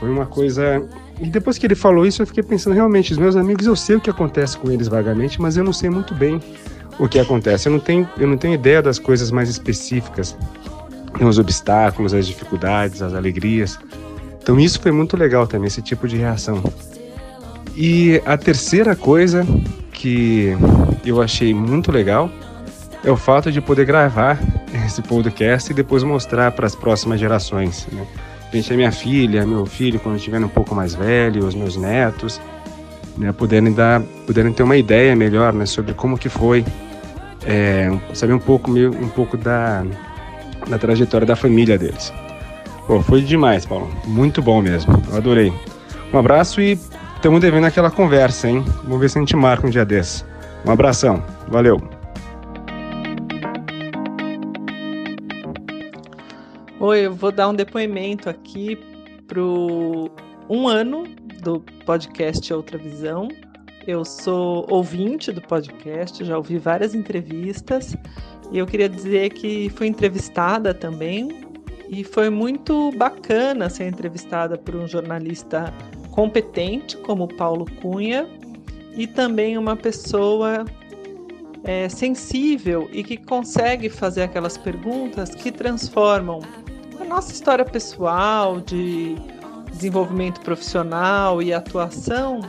Foi uma coisa. E depois que ele falou isso, eu fiquei pensando, realmente, os meus amigos, eu sei o que acontece com eles vagamente, mas eu não sei muito bem o que acontece. Eu não tenho, eu não tenho ideia das coisas mais específicas os obstáculos, as dificuldades, as alegrias. Então isso foi muito legal também, esse tipo de reação. E a terceira coisa que eu achei muito legal é o fato de poder gravar esse podcast e depois mostrar para as próximas gerações. Né? É minha filha, meu filho, quando estiver um pouco mais velho, os meus netos, né, poderem dar, poderem ter uma ideia melhor, né, sobre como que foi, é, saber um pouco, um pouco da na trajetória da família deles. Pô, foi demais, Paulo. Muito bom mesmo. Eu adorei. Um abraço e estamos devendo aquela conversa, hein? Vamos ver se a gente marca um dia desses. Um abração. Valeu. Oi, eu vou dar um depoimento aqui pro um ano do podcast Outra Visão. Eu sou ouvinte do podcast, já ouvi várias entrevistas e eu queria dizer que fui entrevistada também e foi muito bacana ser entrevistada por um jornalista competente como Paulo Cunha e também uma pessoa é, sensível e que consegue fazer aquelas perguntas que transformam a nossa história pessoal de desenvolvimento profissional e atuação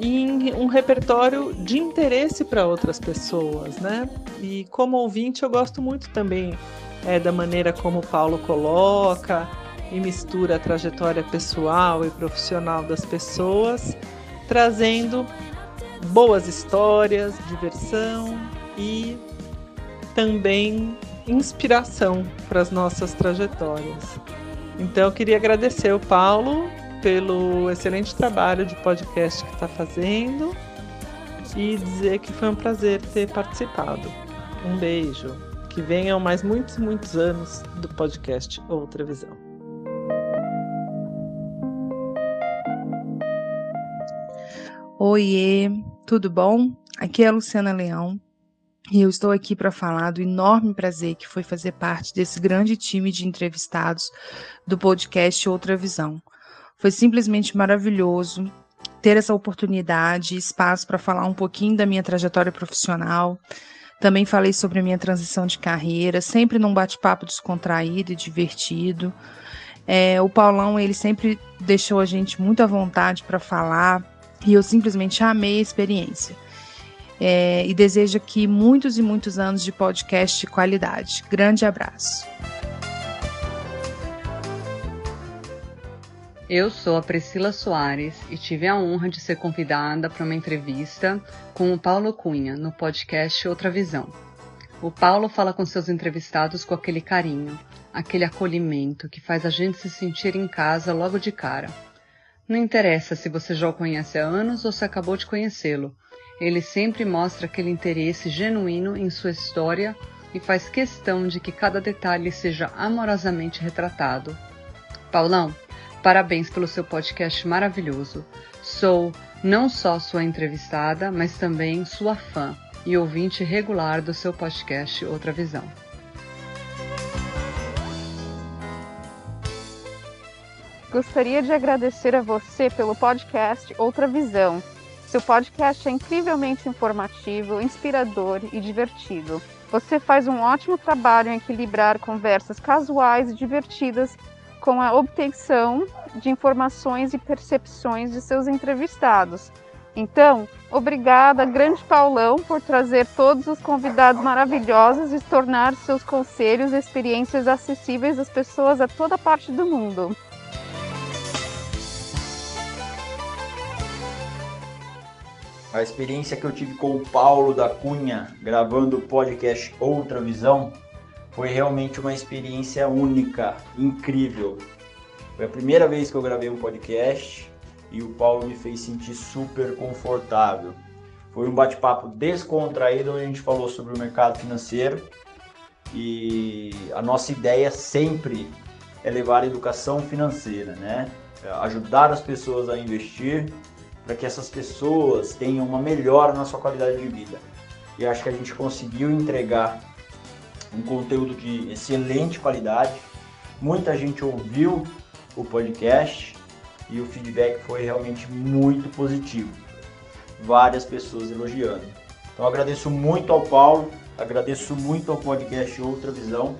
em um repertório de interesse para outras pessoas, né? E como ouvinte, eu gosto muito também é, da maneira como o Paulo coloca e mistura a trajetória pessoal e profissional das pessoas, trazendo boas histórias, diversão e também inspiração para as nossas trajetórias. Então eu queria agradecer o Paulo pelo excelente trabalho de podcast que está fazendo e dizer que foi um prazer ter participado. Um beijo. Que venham mais muitos, muitos anos do podcast Outra Visão. Oiê, tudo bom? Aqui é a Luciana Leão e eu estou aqui para falar do enorme prazer que foi fazer parte desse grande time de entrevistados do podcast Outra Visão. Foi simplesmente maravilhoso ter essa oportunidade e espaço para falar um pouquinho da minha trajetória profissional. Também falei sobre a minha transição de carreira, sempre num bate-papo descontraído e divertido. É, o Paulão, ele sempre deixou a gente muito à vontade para falar e eu simplesmente amei a experiência. É, e desejo aqui muitos e muitos anos de podcast de qualidade. Grande abraço. Eu sou a Priscila Soares e tive a honra de ser convidada para uma entrevista com o Paulo Cunha no podcast Outra Visão. O Paulo fala com seus entrevistados com aquele carinho, aquele acolhimento que faz a gente se sentir em casa logo de cara. Não interessa se você já o conhece há anos ou se acabou de conhecê-lo, ele sempre mostra aquele interesse genuíno em sua história e faz questão de que cada detalhe seja amorosamente retratado. Paulão, Parabéns pelo seu podcast maravilhoso. Sou não só sua entrevistada, mas também sua fã e ouvinte regular do seu podcast Outra Visão. Gostaria de agradecer a você pelo podcast Outra Visão. Seu podcast é incrivelmente informativo, inspirador e divertido. Você faz um ótimo trabalho em equilibrar conversas casuais e divertidas com a obtenção de informações e percepções de seus entrevistados. Então, obrigada, grande Paulão, por trazer todos os convidados maravilhosos e tornar seus conselhos e experiências acessíveis às pessoas a toda parte do mundo. A experiência que eu tive com o Paulo da Cunha gravando o podcast Outra Visão foi realmente uma experiência única, incrível. Foi a primeira vez que eu gravei um podcast e o Paulo me fez sentir super confortável. Foi um bate-papo descontraído onde a gente falou sobre o mercado financeiro e a nossa ideia sempre é levar a educação financeira, né? Ajudar as pessoas a investir para que essas pessoas tenham uma melhora na sua qualidade de vida. E acho que a gente conseguiu entregar um conteúdo de excelente qualidade. Muita gente ouviu o podcast e o feedback foi realmente muito positivo. Várias pessoas elogiando. Então agradeço muito ao Paulo, agradeço muito ao podcast Outra Visão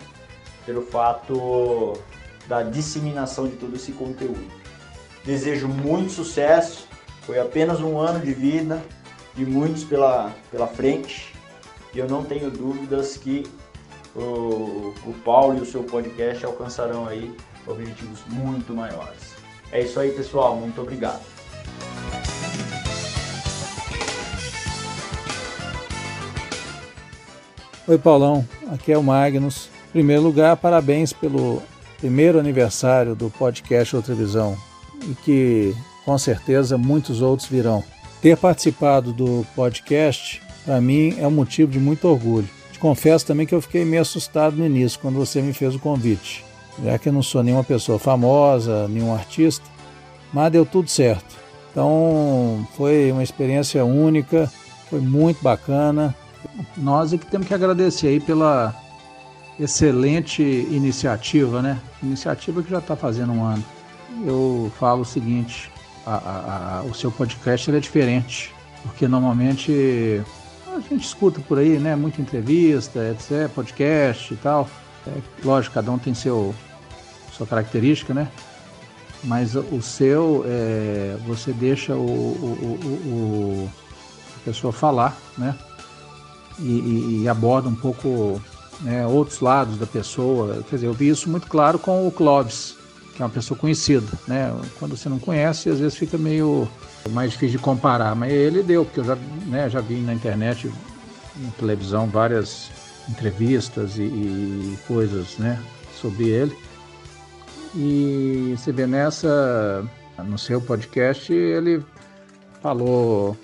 pelo fato da disseminação de todo esse conteúdo. Desejo muito sucesso foi apenas um ano de vida e muitos pela, pela frente. E eu não tenho dúvidas que o, o Paulo e o seu podcast alcançarão aí objetivos muito maiores. É isso aí, pessoal. Muito obrigado. Oi, Paulão. Aqui é o Magnus. Em primeiro lugar, parabéns pelo primeiro aniversário do podcast Outra Visão e que com certeza muitos outros virão. Ter participado do podcast, para mim, é um motivo de muito orgulho. Te confesso também que eu fiquei meio assustado no início, quando você me fez o convite, já que eu não sou nenhuma pessoa famosa, nenhum artista, mas deu tudo certo. Então, foi uma experiência única, foi muito bacana. Nós é que temos que agradecer aí pela excelente iniciativa, né? Iniciativa que já está fazendo um ano. Eu falo o seguinte: a, a, o seu podcast é diferente, porque normalmente a gente escuta por aí, né? Muita entrevista, etc, podcast e tal. É, lógico, cada um tem seu sua característica, né? Mas o seu, é, você deixa o, o, o, a pessoa falar, né? E, e, e aborda um pouco né, outros lados da pessoa. Quer dizer, eu vi isso muito claro com o Clóvis é uma pessoa conhecida, né? Quando você não conhece, às vezes fica meio mais difícil de comparar, mas ele deu, porque eu já, né, já vi na internet, na televisão, várias entrevistas e, e coisas, né, sobre ele. E você vê nessa, no seu podcast, ele falou,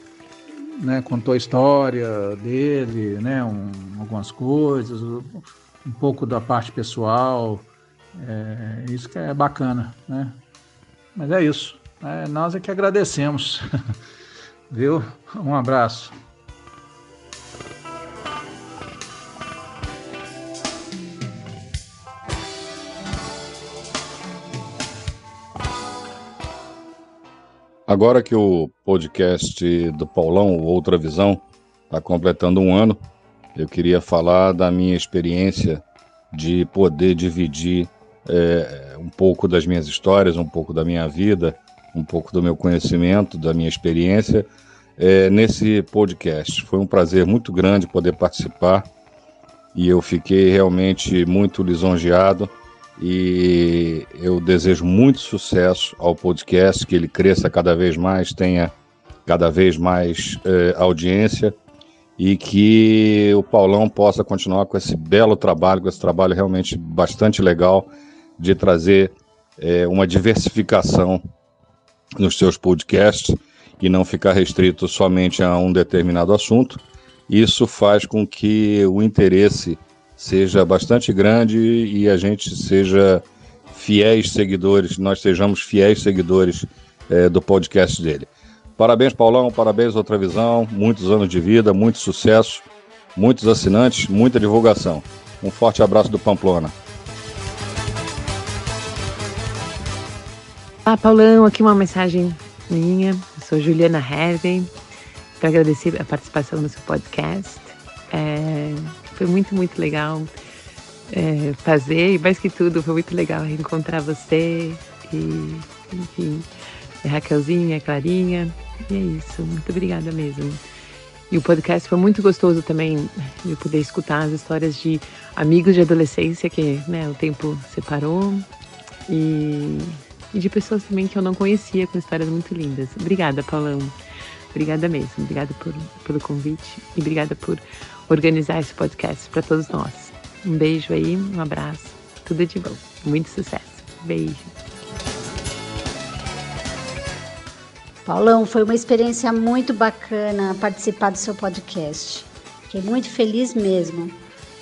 né, contou a história dele, né, um, algumas coisas, um pouco da parte pessoal, é, isso que é bacana, né? Mas é isso. É, nós é que agradecemos. Viu? Um abraço. Agora que o podcast do Paulão, Outra Visão, está completando um ano, eu queria falar da minha experiência de poder dividir é, um pouco das minhas histórias, um pouco da minha vida, um pouco do meu conhecimento, da minha experiência é, nesse podcast. Foi um prazer muito grande poder participar e eu fiquei realmente muito lisonjeado e eu desejo muito sucesso ao podcast, que ele cresça cada vez mais, tenha cada vez mais é, audiência e que o Paulão possa continuar com esse belo trabalho, com esse trabalho realmente bastante legal de trazer é, uma diversificação nos seus podcasts e não ficar restrito somente a um determinado assunto. Isso faz com que o interesse seja bastante grande e a gente seja fiéis seguidores, nós sejamos fiéis seguidores é, do podcast dele. Parabéns, Paulão, parabéns, Outra Visão, muitos anos de vida, muito sucesso, muitos assinantes, muita divulgação. Um forte abraço do Pamplona. Olá, Paulão, aqui uma mensagem minha. Eu sou Juliana Hervey, para agradecer a participação no seu podcast. É, foi muito, muito legal é, fazer, e mais que tudo, foi muito legal reencontrar você e, enfim, a Raquelzinha, a Clarinha. E é isso, muito obrigada mesmo. E o podcast foi muito gostoso também, eu poder escutar as histórias de amigos de adolescência que né, o tempo separou. E e de pessoas também que eu não conhecia, com histórias muito lindas. Obrigada, Paulão. Obrigada mesmo. Obrigada por, pelo convite e obrigada por organizar esse podcast para todos nós. Um beijo aí, um abraço, tudo de bom. Muito sucesso. Beijo. Paulão, foi uma experiência muito bacana participar do seu podcast. Fiquei muito feliz mesmo.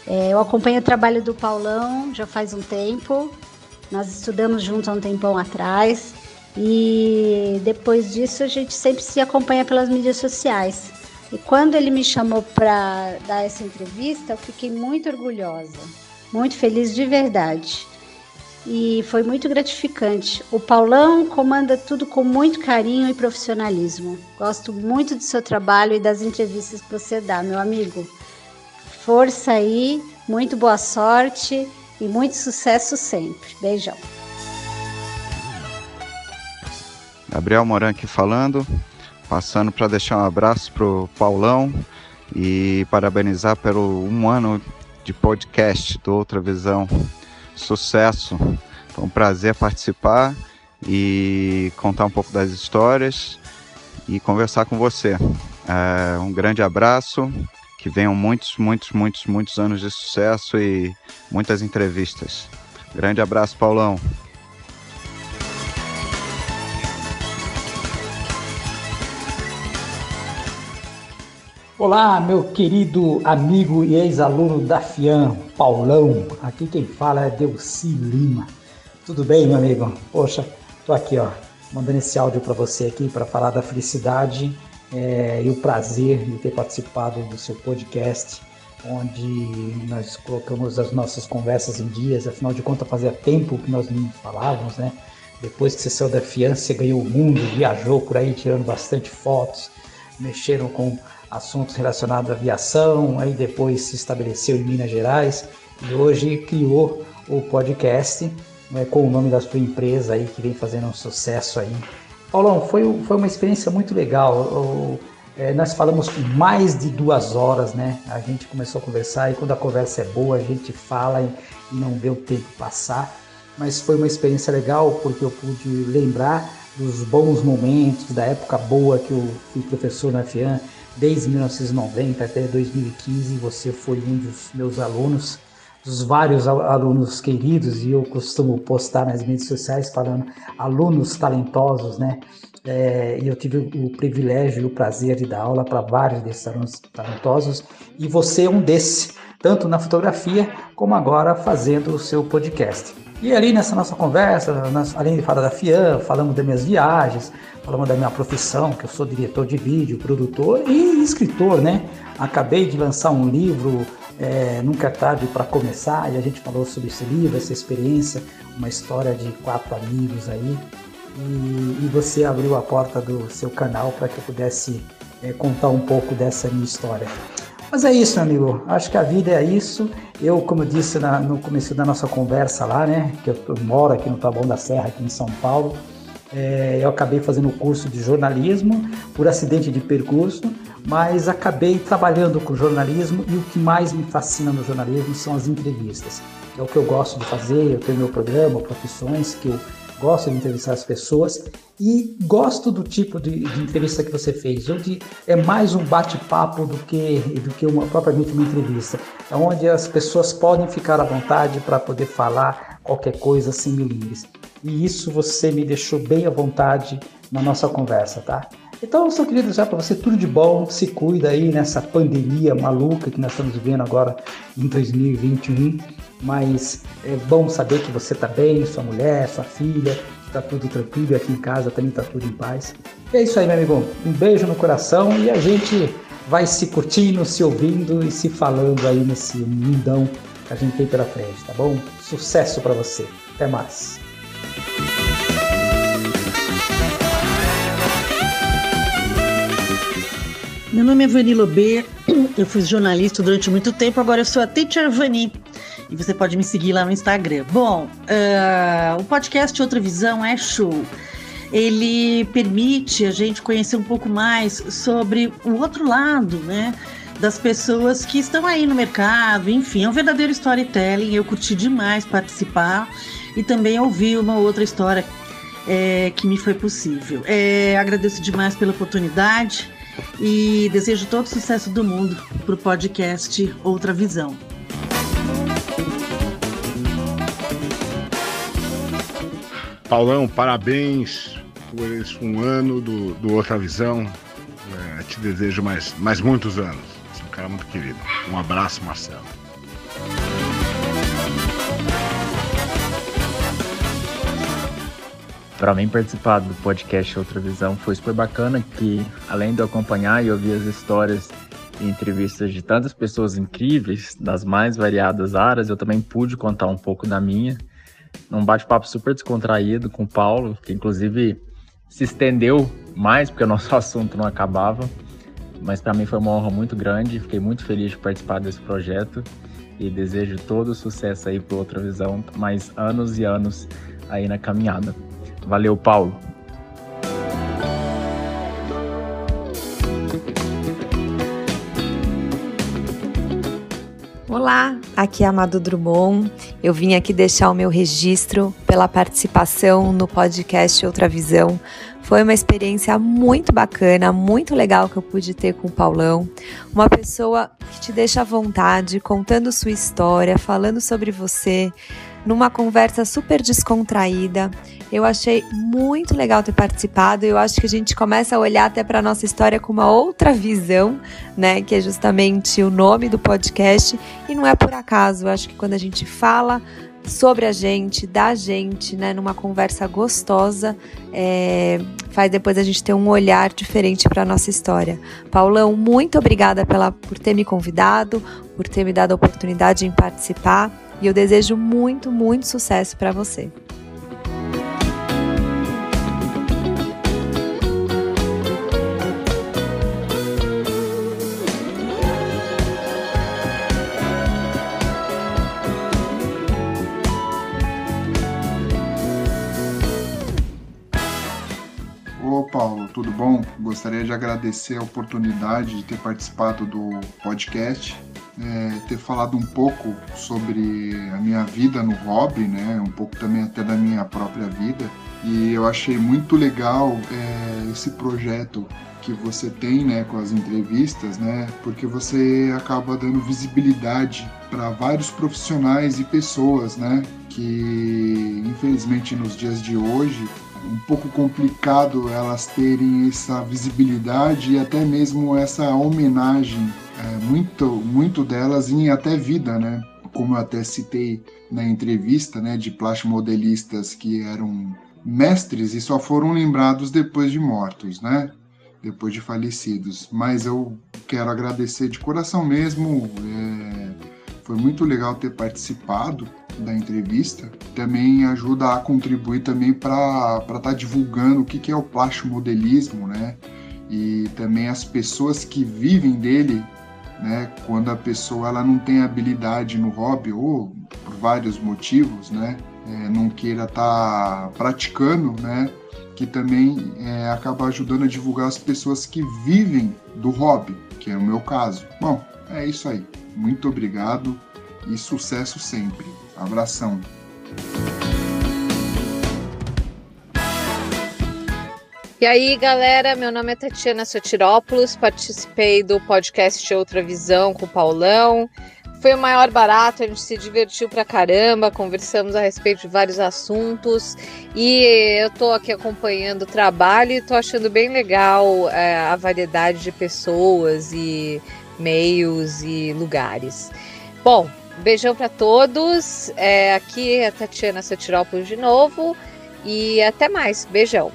É, eu acompanho o trabalho do Paulão já faz um tempo nós estudamos juntos há um tempão atrás e depois disso a gente sempre se acompanha pelas mídias sociais. E quando ele me chamou para dar essa entrevista, eu fiquei muito orgulhosa, muito feliz de verdade. E foi muito gratificante. O Paulão comanda tudo com muito carinho e profissionalismo. Gosto muito do seu trabalho e das entrevistas que você dá, meu amigo. Força aí, muito boa sorte e muito sucesso sempre. Beijão. Gabriel Moran aqui falando, passando para deixar um abraço pro Paulão e parabenizar pelo um ano de podcast do Outra Visão. Sucesso. Foi um prazer participar e contar um pouco das histórias e conversar com você. É, um grande abraço que venham muitos, muitos, muitos, muitos anos de sucesso e muitas entrevistas. Grande abraço, Paulão. Olá, meu querido amigo e ex-aluno da FIAM, Paulão. Aqui quem fala é Delci Lima. Tudo bem, meu amigo? Poxa, tô aqui, ó, mandando esse áudio para você aqui para falar da felicidade é, e o prazer de ter participado do seu podcast, onde nós colocamos as nossas conversas em dias. Afinal de contas, fazia tempo que nós não falávamos, né? Depois que você saiu da fiança, você ganhou o mundo, viajou por aí tirando bastante fotos, mexeram com assuntos relacionados à aviação, aí depois se estabeleceu em Minas Gerais e hoje criou o podcast né, com o nome da sua empresa aí que vem fazendo um sucesso aí Paulão, foi, foi uma experiência muito legal. O, é, nós falamos mais de duas horas, né? A gente começou a conversar e quando a conversa é boa, a gente fala e, e não vê o tempo passar. Mas foi uma experiência legal porque eu pude lembrar dos bons momentos, da época boa que eu fui professor na FIAN, desde 1990 até 2015. Você foi um dos meus alunos dos vários alunos queridos, e eu costumo postar nas mídias sociais falando alunos talentosos, né? É, eu tive o privilégio e o prazer de dar aula para vários desses alunos talentosos, e você é um desses, tanto na fotografia como agora fazendo o seu podcast. E ali nessa nossa conversa, nós, além de falar da FIAN, falamos das minhas viagens, falamos da minha profissão, que eu sou diretor de vídeo, produtor e escritor, né? Acabei de lançar um livro é, Nunca é tarde para começar, e a gente falou sobre esse livro, essa experiência, uma história de quatro amigos aí. E, e você abriu a porta do seu canal para que eu pudesse é, contar um pouco dessa minha história. Mas é isso, meu amigo. Acho que a vida é isso. Eu, como eu disse na, no começo da nossa conversa lá, né? Que eu, eu moro aqui no Taboão da Serra, aqui em São Paulo. É, eu acabei fazendo o curso de jornalismo por acidente de percurso, mas acabei trabalhando com jornalismo e o que mais me fascina no jornalismo são as entrevistas. É o que eu gosto de fazer, eu tenho meu programa, profissões que eu gosto de entrevistar as pessoas e gosto do tipo de, de entrevista que você fez, onde é mais um bate-papo do que, do que uma, propriamente uma entrevista, é onde as pessoas podem ficar à vontade para poder falar qualquer coisa sem milímetros. E isso você me deixou bem à vontade na nossa conversa, tá? Então, só queria desejar para você tudo de bom, se cuida aí nessa pandemia maluca que nós estamos vivendo agora em 2021. Mas é bom saber que você está bem, sua mulher, sua filha, está tudo tranquilo aqui em casa também está tudo em paz. E é isso aí, meu amigo. Um beijo no coração e a gente vai se curtindo, se ouvindo e se falando aí nesse mundão que a gente tem pela frente, tá bom? Sucesso para você. Até mais. Meu nome é Vani Lobê, eu fui jornalista durante muito tempo, agora eu sou a Teacher Vani e você pode me seguir lá no Instagram. Bom, uh, o podcast Outra Visão é show. Ele permite a gente conhecer um pouco mais sobre o outro lado, né? Das pessoas que estão aí no mercado, enfim, é um verdadeiro storytelling. Eu curti demais participar e também ouvir uma outra história é, que me foi possível. É, agradeço demais pela oportunidade e desejo todo sucesso do mundo para o podcast Outra Visão. Paulão, parabéns por esse um ano do, do Outra Visão. É, te desejo mais, mais muitos anos. Você é um cara muito querido. Um abraço, Marcelo. Para mim participar do podcast Outra Visão foi super bacana que além de eu acompanhar e ouvir as histórias e entrevistas de tantas pessoas incríveis das mais variadas áreas, eu também pude contar um pouco da minha num bate-papo super descontraído com o Paulo, que inclusive se estendeu mais porque o nosso assunto não acabava. Mas para mim foi uma honra muito grande, fiquei muito feliz de participar desse projeto e desejo todo o sucesso aí para outra visão, mais anos e anos aí na caminhada. Valeu, Paulo. Olá, aqui é Amado Drummond. Eu vim aqui deixar o meu registro pela participação no podcast Outra Visão. Foi uma experiência muito bacana, muito legal que eu pude ter com o Paulão. Uma pessoa que te deixa à vontade, contando sua história, falando sobre você, numa conversa super descontraída. Eu achei muito legal ter participado. Eu acho que a gente começa a olhar até para nossa história com uma outra visão, né? Que é justamente o nome do podcast. E não é por acaso. Eu acho que quando a gente fala sobre a gente, da gente, né, numa conversa gostosa, é, faz depois a gente ter um olhar diferente para nossa história. Paulão, muito obrigada pela, por ter me convidado, por ter me dado a oportunidade em participar e eu desejo muito, muito sucesso para você. Tudo bom? Gostaria de agradecer a oportunidade de ter participado do podcast é, ter falado um pouco sobre a minha vida no hobby, né? Um pouco também até da minha própria vida. E eu achei muito legal é, esse projeto que você tem, né, com as entrevistas, né? Porque você acaba dando visibilidade para vários profissionais e pessoas, né? Que infelizmente nos dias de hoje um pouco complicado elas terem essa visibilidade e até mesmo essa homenagem é, muito, muito delas em até vida, né? Como eu até citei na entrevista, né, de plastimodelistas que eram mestres e só foram lembrados depois de mortos, né? Depois de falecidos. Mas eu quero agradecer de coração mesmo. É, foi muito legal ter participado da entrevista. Também ajuda a contribuir também para estar tá divulgando o que, que é o plastimodelismo, né? E também as pessoas que vivem dele né? Quando a pessoa ela não tem habilidade no hobby ou por vários motivos, né? É, não queira estar tá praticando, né? Que também é, acaba ajudando a divulgar as pessoas que vivem do hobby, que é o meu caso. Bom, é isso aí. Muito obrigado e sucesso sempre. Abração. E aí, galera, meu nome é Tatiana Sotirópolis, participei do podcast Outra Visão com o Paulão. foi o maior barato, a gente se divertiu pra caramba, conversamos a respeito de vários assuntos e eu tô aqui acompanhando o trabalho e tô achando bem legal é, a variedade de pessoas e meios e lugares. Bom, beijão para todos. É, aqui é a Tatiana Satirópolis de novo e até mais. Beijão.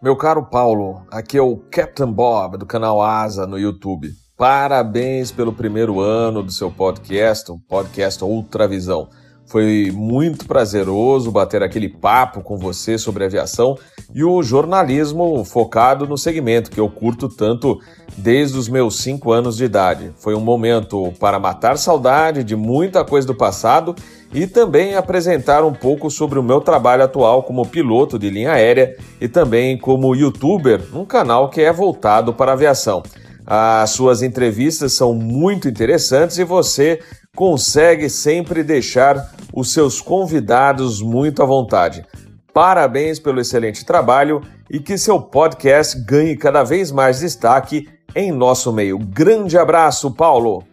Meu caro Paulo, aqui é o Captain Bob do canal Asa no YouTube. Parabéns pelo primeiro ano do seu podcast, o podcast Ultravisão. Foi muito prazeroso bater aquele papo com você sobre aviação e o jornalismo focado no segmento que eu curto tanto desde os meus cinco anos de idade. Foi um momento para matar saudade de muita coisa do passado e também apresentar um pouco sobre o meu trabalho atual como piloto de linha aérea e também como youtuber, um canal que é voltado para aviação. As suas entrevistas são muito interessantes e você consegue sempre deixar os seus convidados muito à vontade. Parabéns pelo excelente trabalho e que seu podcast ganhe cada vez mais destaque em nosso meio. Grande abraço, Paulo!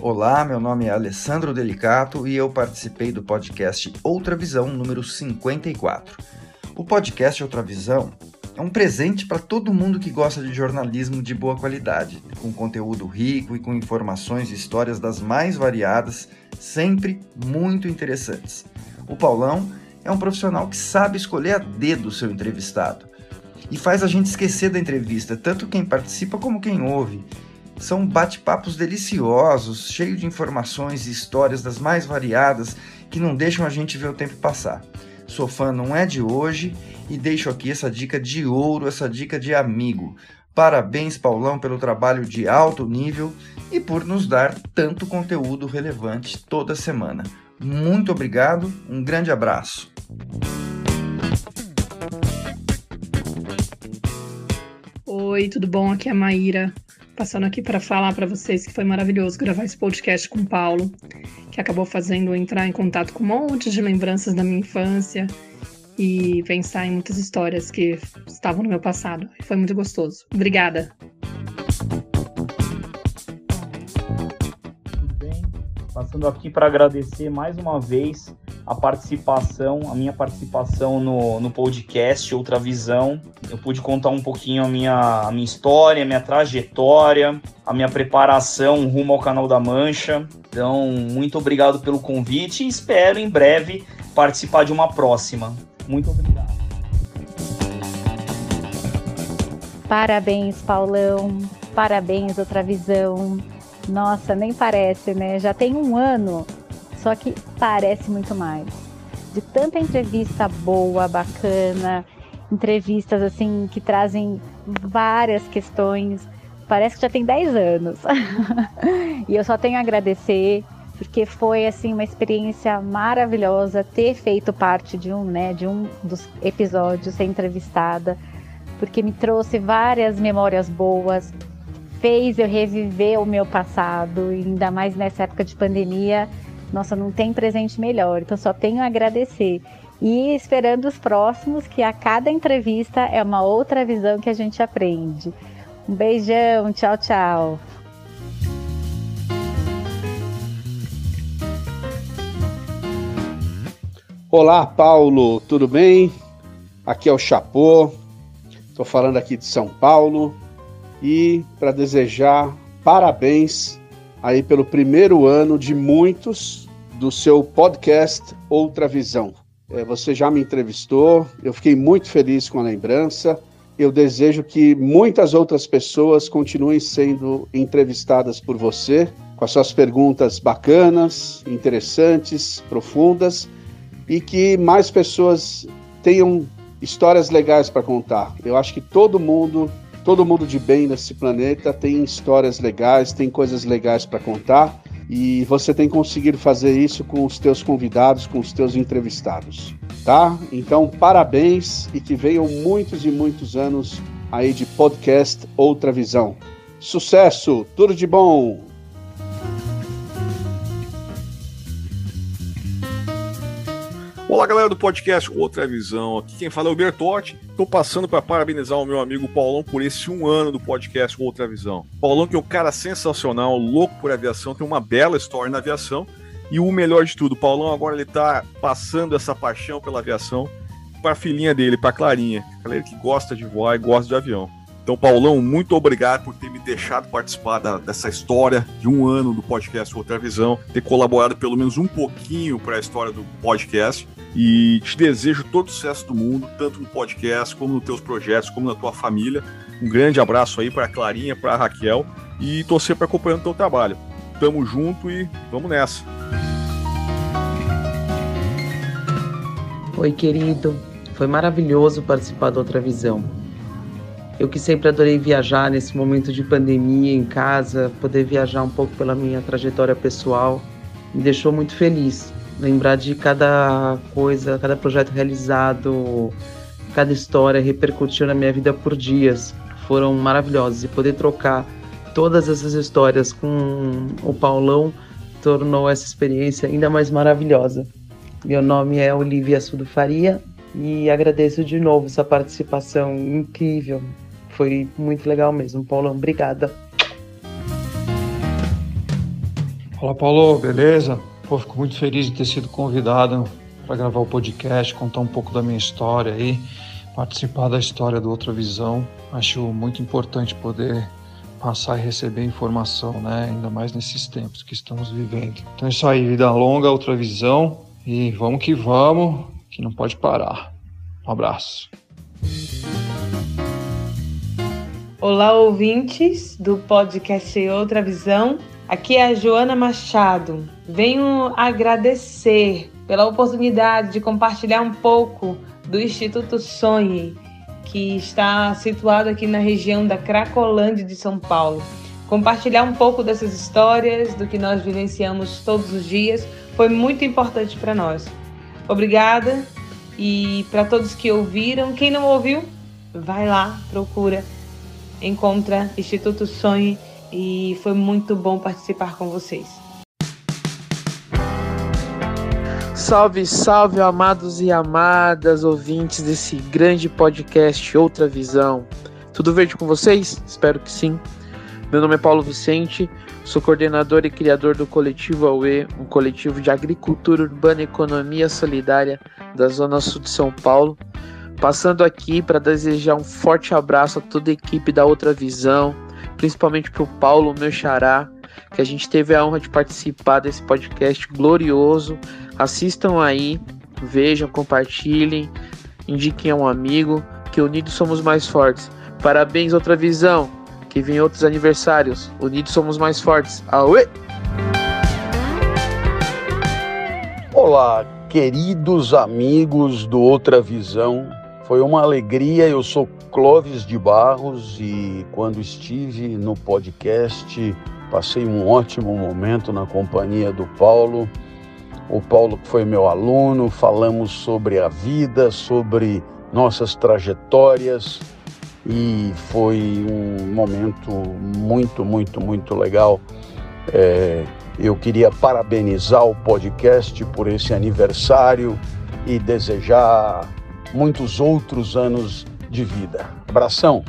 Olá, meu nome é Alessandro Delicato e eu participei do podcast Outra Visão número 54. O podcast Outra Visão é um presente para todo mundo que gosta de jornalismo de boa qualidade, com conteúdo rico e com informações e histórias das mais variadas, sempre muito interessantes. O Paulão é um profissional que sabe escolher a dedo o seu entrevistado e faz a gente esquecer da entrevista, tanto quem participa como quem ouve são bate-papos deliciosos, cheios de informações e histórias das mais variadas que não deixam a gente ver o tempo passar. Sou fã não é de hoje e deixo aqui essa dica de ouro, essa dica de amigo. Parabéns, Paulão, pelo trabalho de alto nível e por nos dar tanto conteúdo relevante toda semana. Muito obrigado, um grande abraço. Oi, tudo bom? Aqui é a Maíra passando aqui para falar para vocês que foi maravilhoso gravar esse podcast com o Paulo, que acabou fazendo entrar em contato com um monte de lembranças da minha infância e pensar em muitas histórias que estavam no meu passado. Foi muito gostoso. Obrigada. Tudo bem? Passando aqui para agradecer mais uma vez a participação, a minha participação no, no podcast Outra Visão. Eu pude contar um pouquinho a minha, a minha história, a minha trajetória, a minha preparação rumo ao Canal da Mancha. Então, muito obrigado pelo convite e espero em breve participar de uma próxima. Muito obrigado. Parabéns, Paulão. Parabéns, Outra Visão. Nossa, nem parece, né? Já tem um ano só que parece muito mais. De tanta entrevista boa, bacana, entrevistas assim que trazem várias questões. Parece que já tem 10 anos. e eu só tenho a agradecer porque foi assim uma experiência maravilhosa ter feito parte de um, né, de um dos episódios ser entrevistada, porque me trouxe várias memórias boas, fez eu reviver o meu passado, ainda mais nessa época de pandemia nossa, não tem presente melhor. Então só tenho a agradecer. E esperando os próximos, que a cada entrevista é uma outra visão que a gente aprende. Um beijão, tchau, tchau. Olá, Paulo, tudo bem? Aqui é o Chapô, estou falando aqui de São Paulo e para desejar parabéns aí pelo primeiro ano de muitos do seu podcast Outra Visão. É, você já me entrevistou, eu fiquei muito feliz com a lembrança. Eu desejo que muitas outras pessoas continuem sendo entrevistadas por você, com as suas perguntas bacanas, interessantes, profundas, e que mais pessoas tenham histórias legais para contar. Eu acho que todo mundo, todo mundo de bem nesse planeta tem histórias legais, tem coisas legais para contar. E você tem conseguido fazer isso com os teus convidados, com os teus entrevistados, tá? Então, parabéns e que venham muitos e muitos anos aí de podcast Outra Visão. Sucesso, tudo de bom. Olá, galera do podcast Outra Visão. Aqui quem fala é o Bertotti. Estou passando para parabenizar o meu amigo Paulão por esse um ano do podcast Outra Visão. Paulão, que é um cara sensacional, louco por aviação, tem uma bela história na aviação. E o melhor de tudo, Paulão agora ele está passando essa paixão pela aviação para a filhinha dele, para Clarinha, galera que gosta de voar e gosta de avião. Então, Paulão, muito obrigado por ter me deixado participar da, dessa história de um ano do podcast Outra Visão, ter colaborado pelo menos um pouquinho para a história do podcast. E te desejo todo o sucesso do mundo, tanto no podcast, como nos teus projetos, como na tua família. Um grande abraço aí para a Clarinha, para a Raquel e torcer para acompanhando o teu trabalho. Tamo junto e vamos nessa. Oi, querido. Foi maravilhoso participar da Outra Visão. Eu que sempre adorei viajar nesse momento de pandemia em casa, poder viajar um pouco pela minha trajetória pessoal, me deixou muito feliz. Lembrar de cada coisa, cada projeto realizado, cada história repercutiu na minha vida por dias. Foram maravilhosos e poder trocar todas essas histórias com o Paulão tornou essa experiência ainda mais maravilhosa. Meu nome é Olivia Sudo Faria e agradeço de novo sua participação incrível. Foi muito legal mesmo, Paulão. Obrigada. Olá, Paulo, beleza? Pô, fico muito feliz de ter sido convidado para gravar o podcast, contar um pouco da minha história aí, participar da história do Outra Visão. Acho muito importante poder passar e receber informação, né? Ainda mais nesses tempos que estamos vivendo. Então é isso aí, vida longa, outra visão e vamos que vamos, que não pode parar. Um abraço. Olá, ouvintes do podcast Outra Visão. Aqui é a Joana Machado. Venho agradecer pela oportunidade de compartilhar um pouco do Instituto Sonhe, que está situado aqui na região da Cracolândia de São Paulo. Compartilhar um pouco dessas histórias, do que nós vivenciamos todos os dias, foi muito importante para nós. Obrigada e para todos que ouviram, quem não ouviu, vai lá, procura encontra Instituto Sonhe e foi muito bom participar com vocês. Salve, salve, amados e amadas ouvintes desse grande podcast Outra Visão. Tudo verde com vocês? Espero que sim. Meu nome é Paulo Vicente, sou coordenador e criador do Coletivo AUE, um coletivo de agricultura urbana e economia solidária da Zona Sul de São Paulo. Passando aqui para desejar um forte abraço a toda a equipe da Outra Visão, principalmente para o Paulo, meu xará, que a gente teve a honra de participar desse podcast glorioso. Assistam aí, vejam, compartilhem, indiquem a um amigo, que unidos somos mais fortes. Parabéns, Outra Visão, que vem outros aniversários. Unidos somos mais fortes. Aue! Olá, queridos amigos do Outra Visão foi uma alegria. Eu sou Clóvis de Barros e quando estive no podcast, passei um ótimo momento na companhia do Paulo. O Paulo que foi meu aluno, falamos sobre a vida, sobre nossas trajetórias e foi um momento muito, muito, muito legal. É, eu queria parabenizar o podcast por esse aniversário e desejar muitos outros anos de vida. Abração!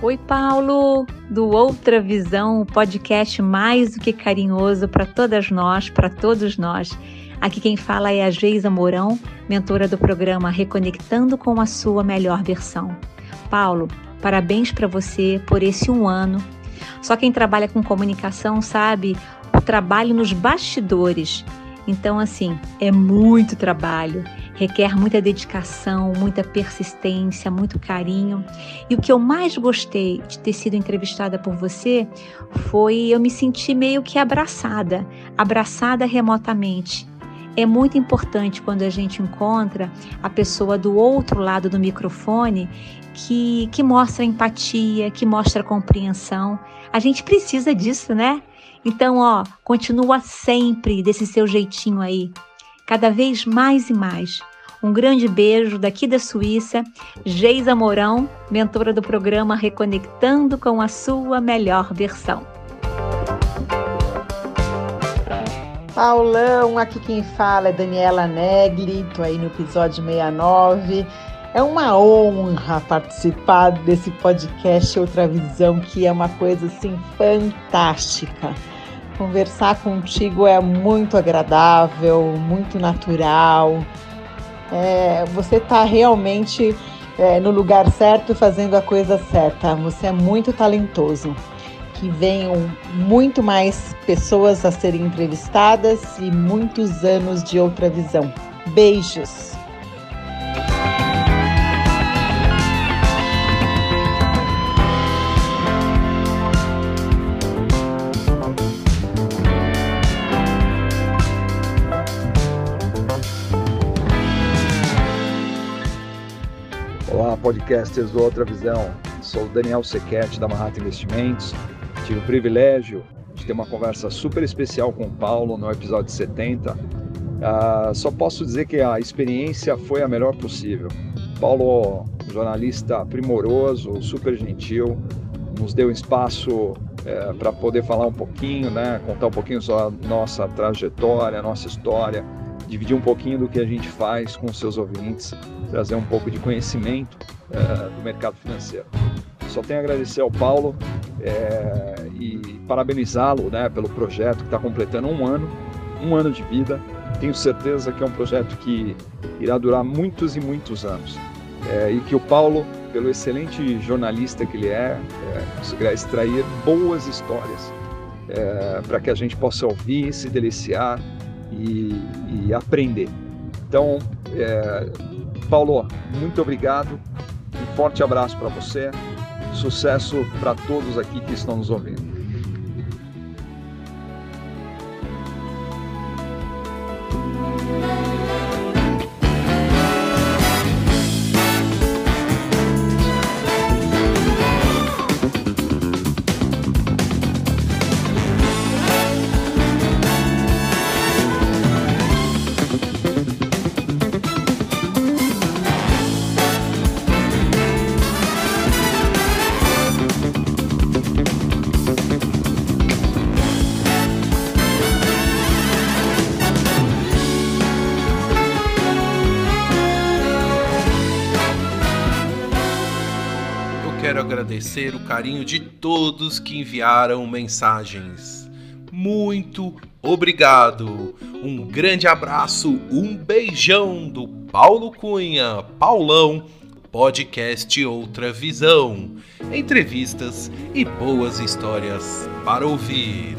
Oi, Paulo, do Outra Visão, o podcast mais do que carinhoso para todas nós, para todos nós. Aqui quem fala é a Geisa Mourão, mentora do programa Reconectando com a Sua Melhor Versão. Paulo, parabéns para você por esse um ano. Só quem trabalha com comunicação sabe o trabalho nos bastidores então, assim, é muito trabalho, requer muita dedicação, muita persistência, muito carinho. E o que eu mais gostei de ter sido entrevistada por você foi eu me sentir meio que abraçada, abraçada remotamente. É muito importante quando a gente encontra a pessoa do outro lado do microfone que, que mostra empatia, que mostra compreensão. A gente precisa disso, né? Então, ó, continua sempre desse seu jeitinho aí, cada vez mais e mais. Um grande beijo daqui da Suíça, Geisa Mourão, mentora do programa Reconectando com a sua melhor versão. Paulão, aqui quem fala é Daniela Negli, tô aí no episódio 69. É uma honra participar desse podcast Outra Visão, que é uma coisa assim fantástica. Conversar contigo é muito agradável, muito natural. É, você está realmente é, no lugar certo, fazendo a coisa certa. Você é muito talentoso que venham muito mais pessoas a serem entrevistadas e muitos anos de outra visão. Beijos! Podcasters do Outra Visão. Sou o Daniel Sequete da Manhattan Investimentos tive o privilégio de ter uma conversa super especial com o Paulo no episódio 70. Uh, ah, só posso dizer que a experiência foi a melhor possível. Paulo, jornalista primoroso, super gentil, nos deu espaço é, para poder falar um pouquinho, né, contar um pouquinho sobre a nossa trajetória, nossa história, dividir um pouquinho do que a gente faz com os seus ouvintes, trazer um pouco de conhecimento é, do mercado financeiro. Só tenho a agradecer ao Paulo é, e parabenizá-lo né, pelo projeto que está completando um ano, um ano de vida. Tenho certeza que é um projeto que irá durar muitos e muitos anos. É, e que o Paulo, pelo excelente jornalista que ele é, é conseguirá extrair boas histórias para que a gente possa ouvir, se deliciar e, e aprender. Então, é, Paulo, muito obrigado, um forte abraço para você, Sucesso para todos aqui que estão nos ouvindo. Agradecer o carinho de todos que enviaram mensagens. Muito obrigado. Um grande abraço, um beijão do Paulo Cunha, Paulão, podcast Outra Visão. Entrevistas e boas histórias para ouvir.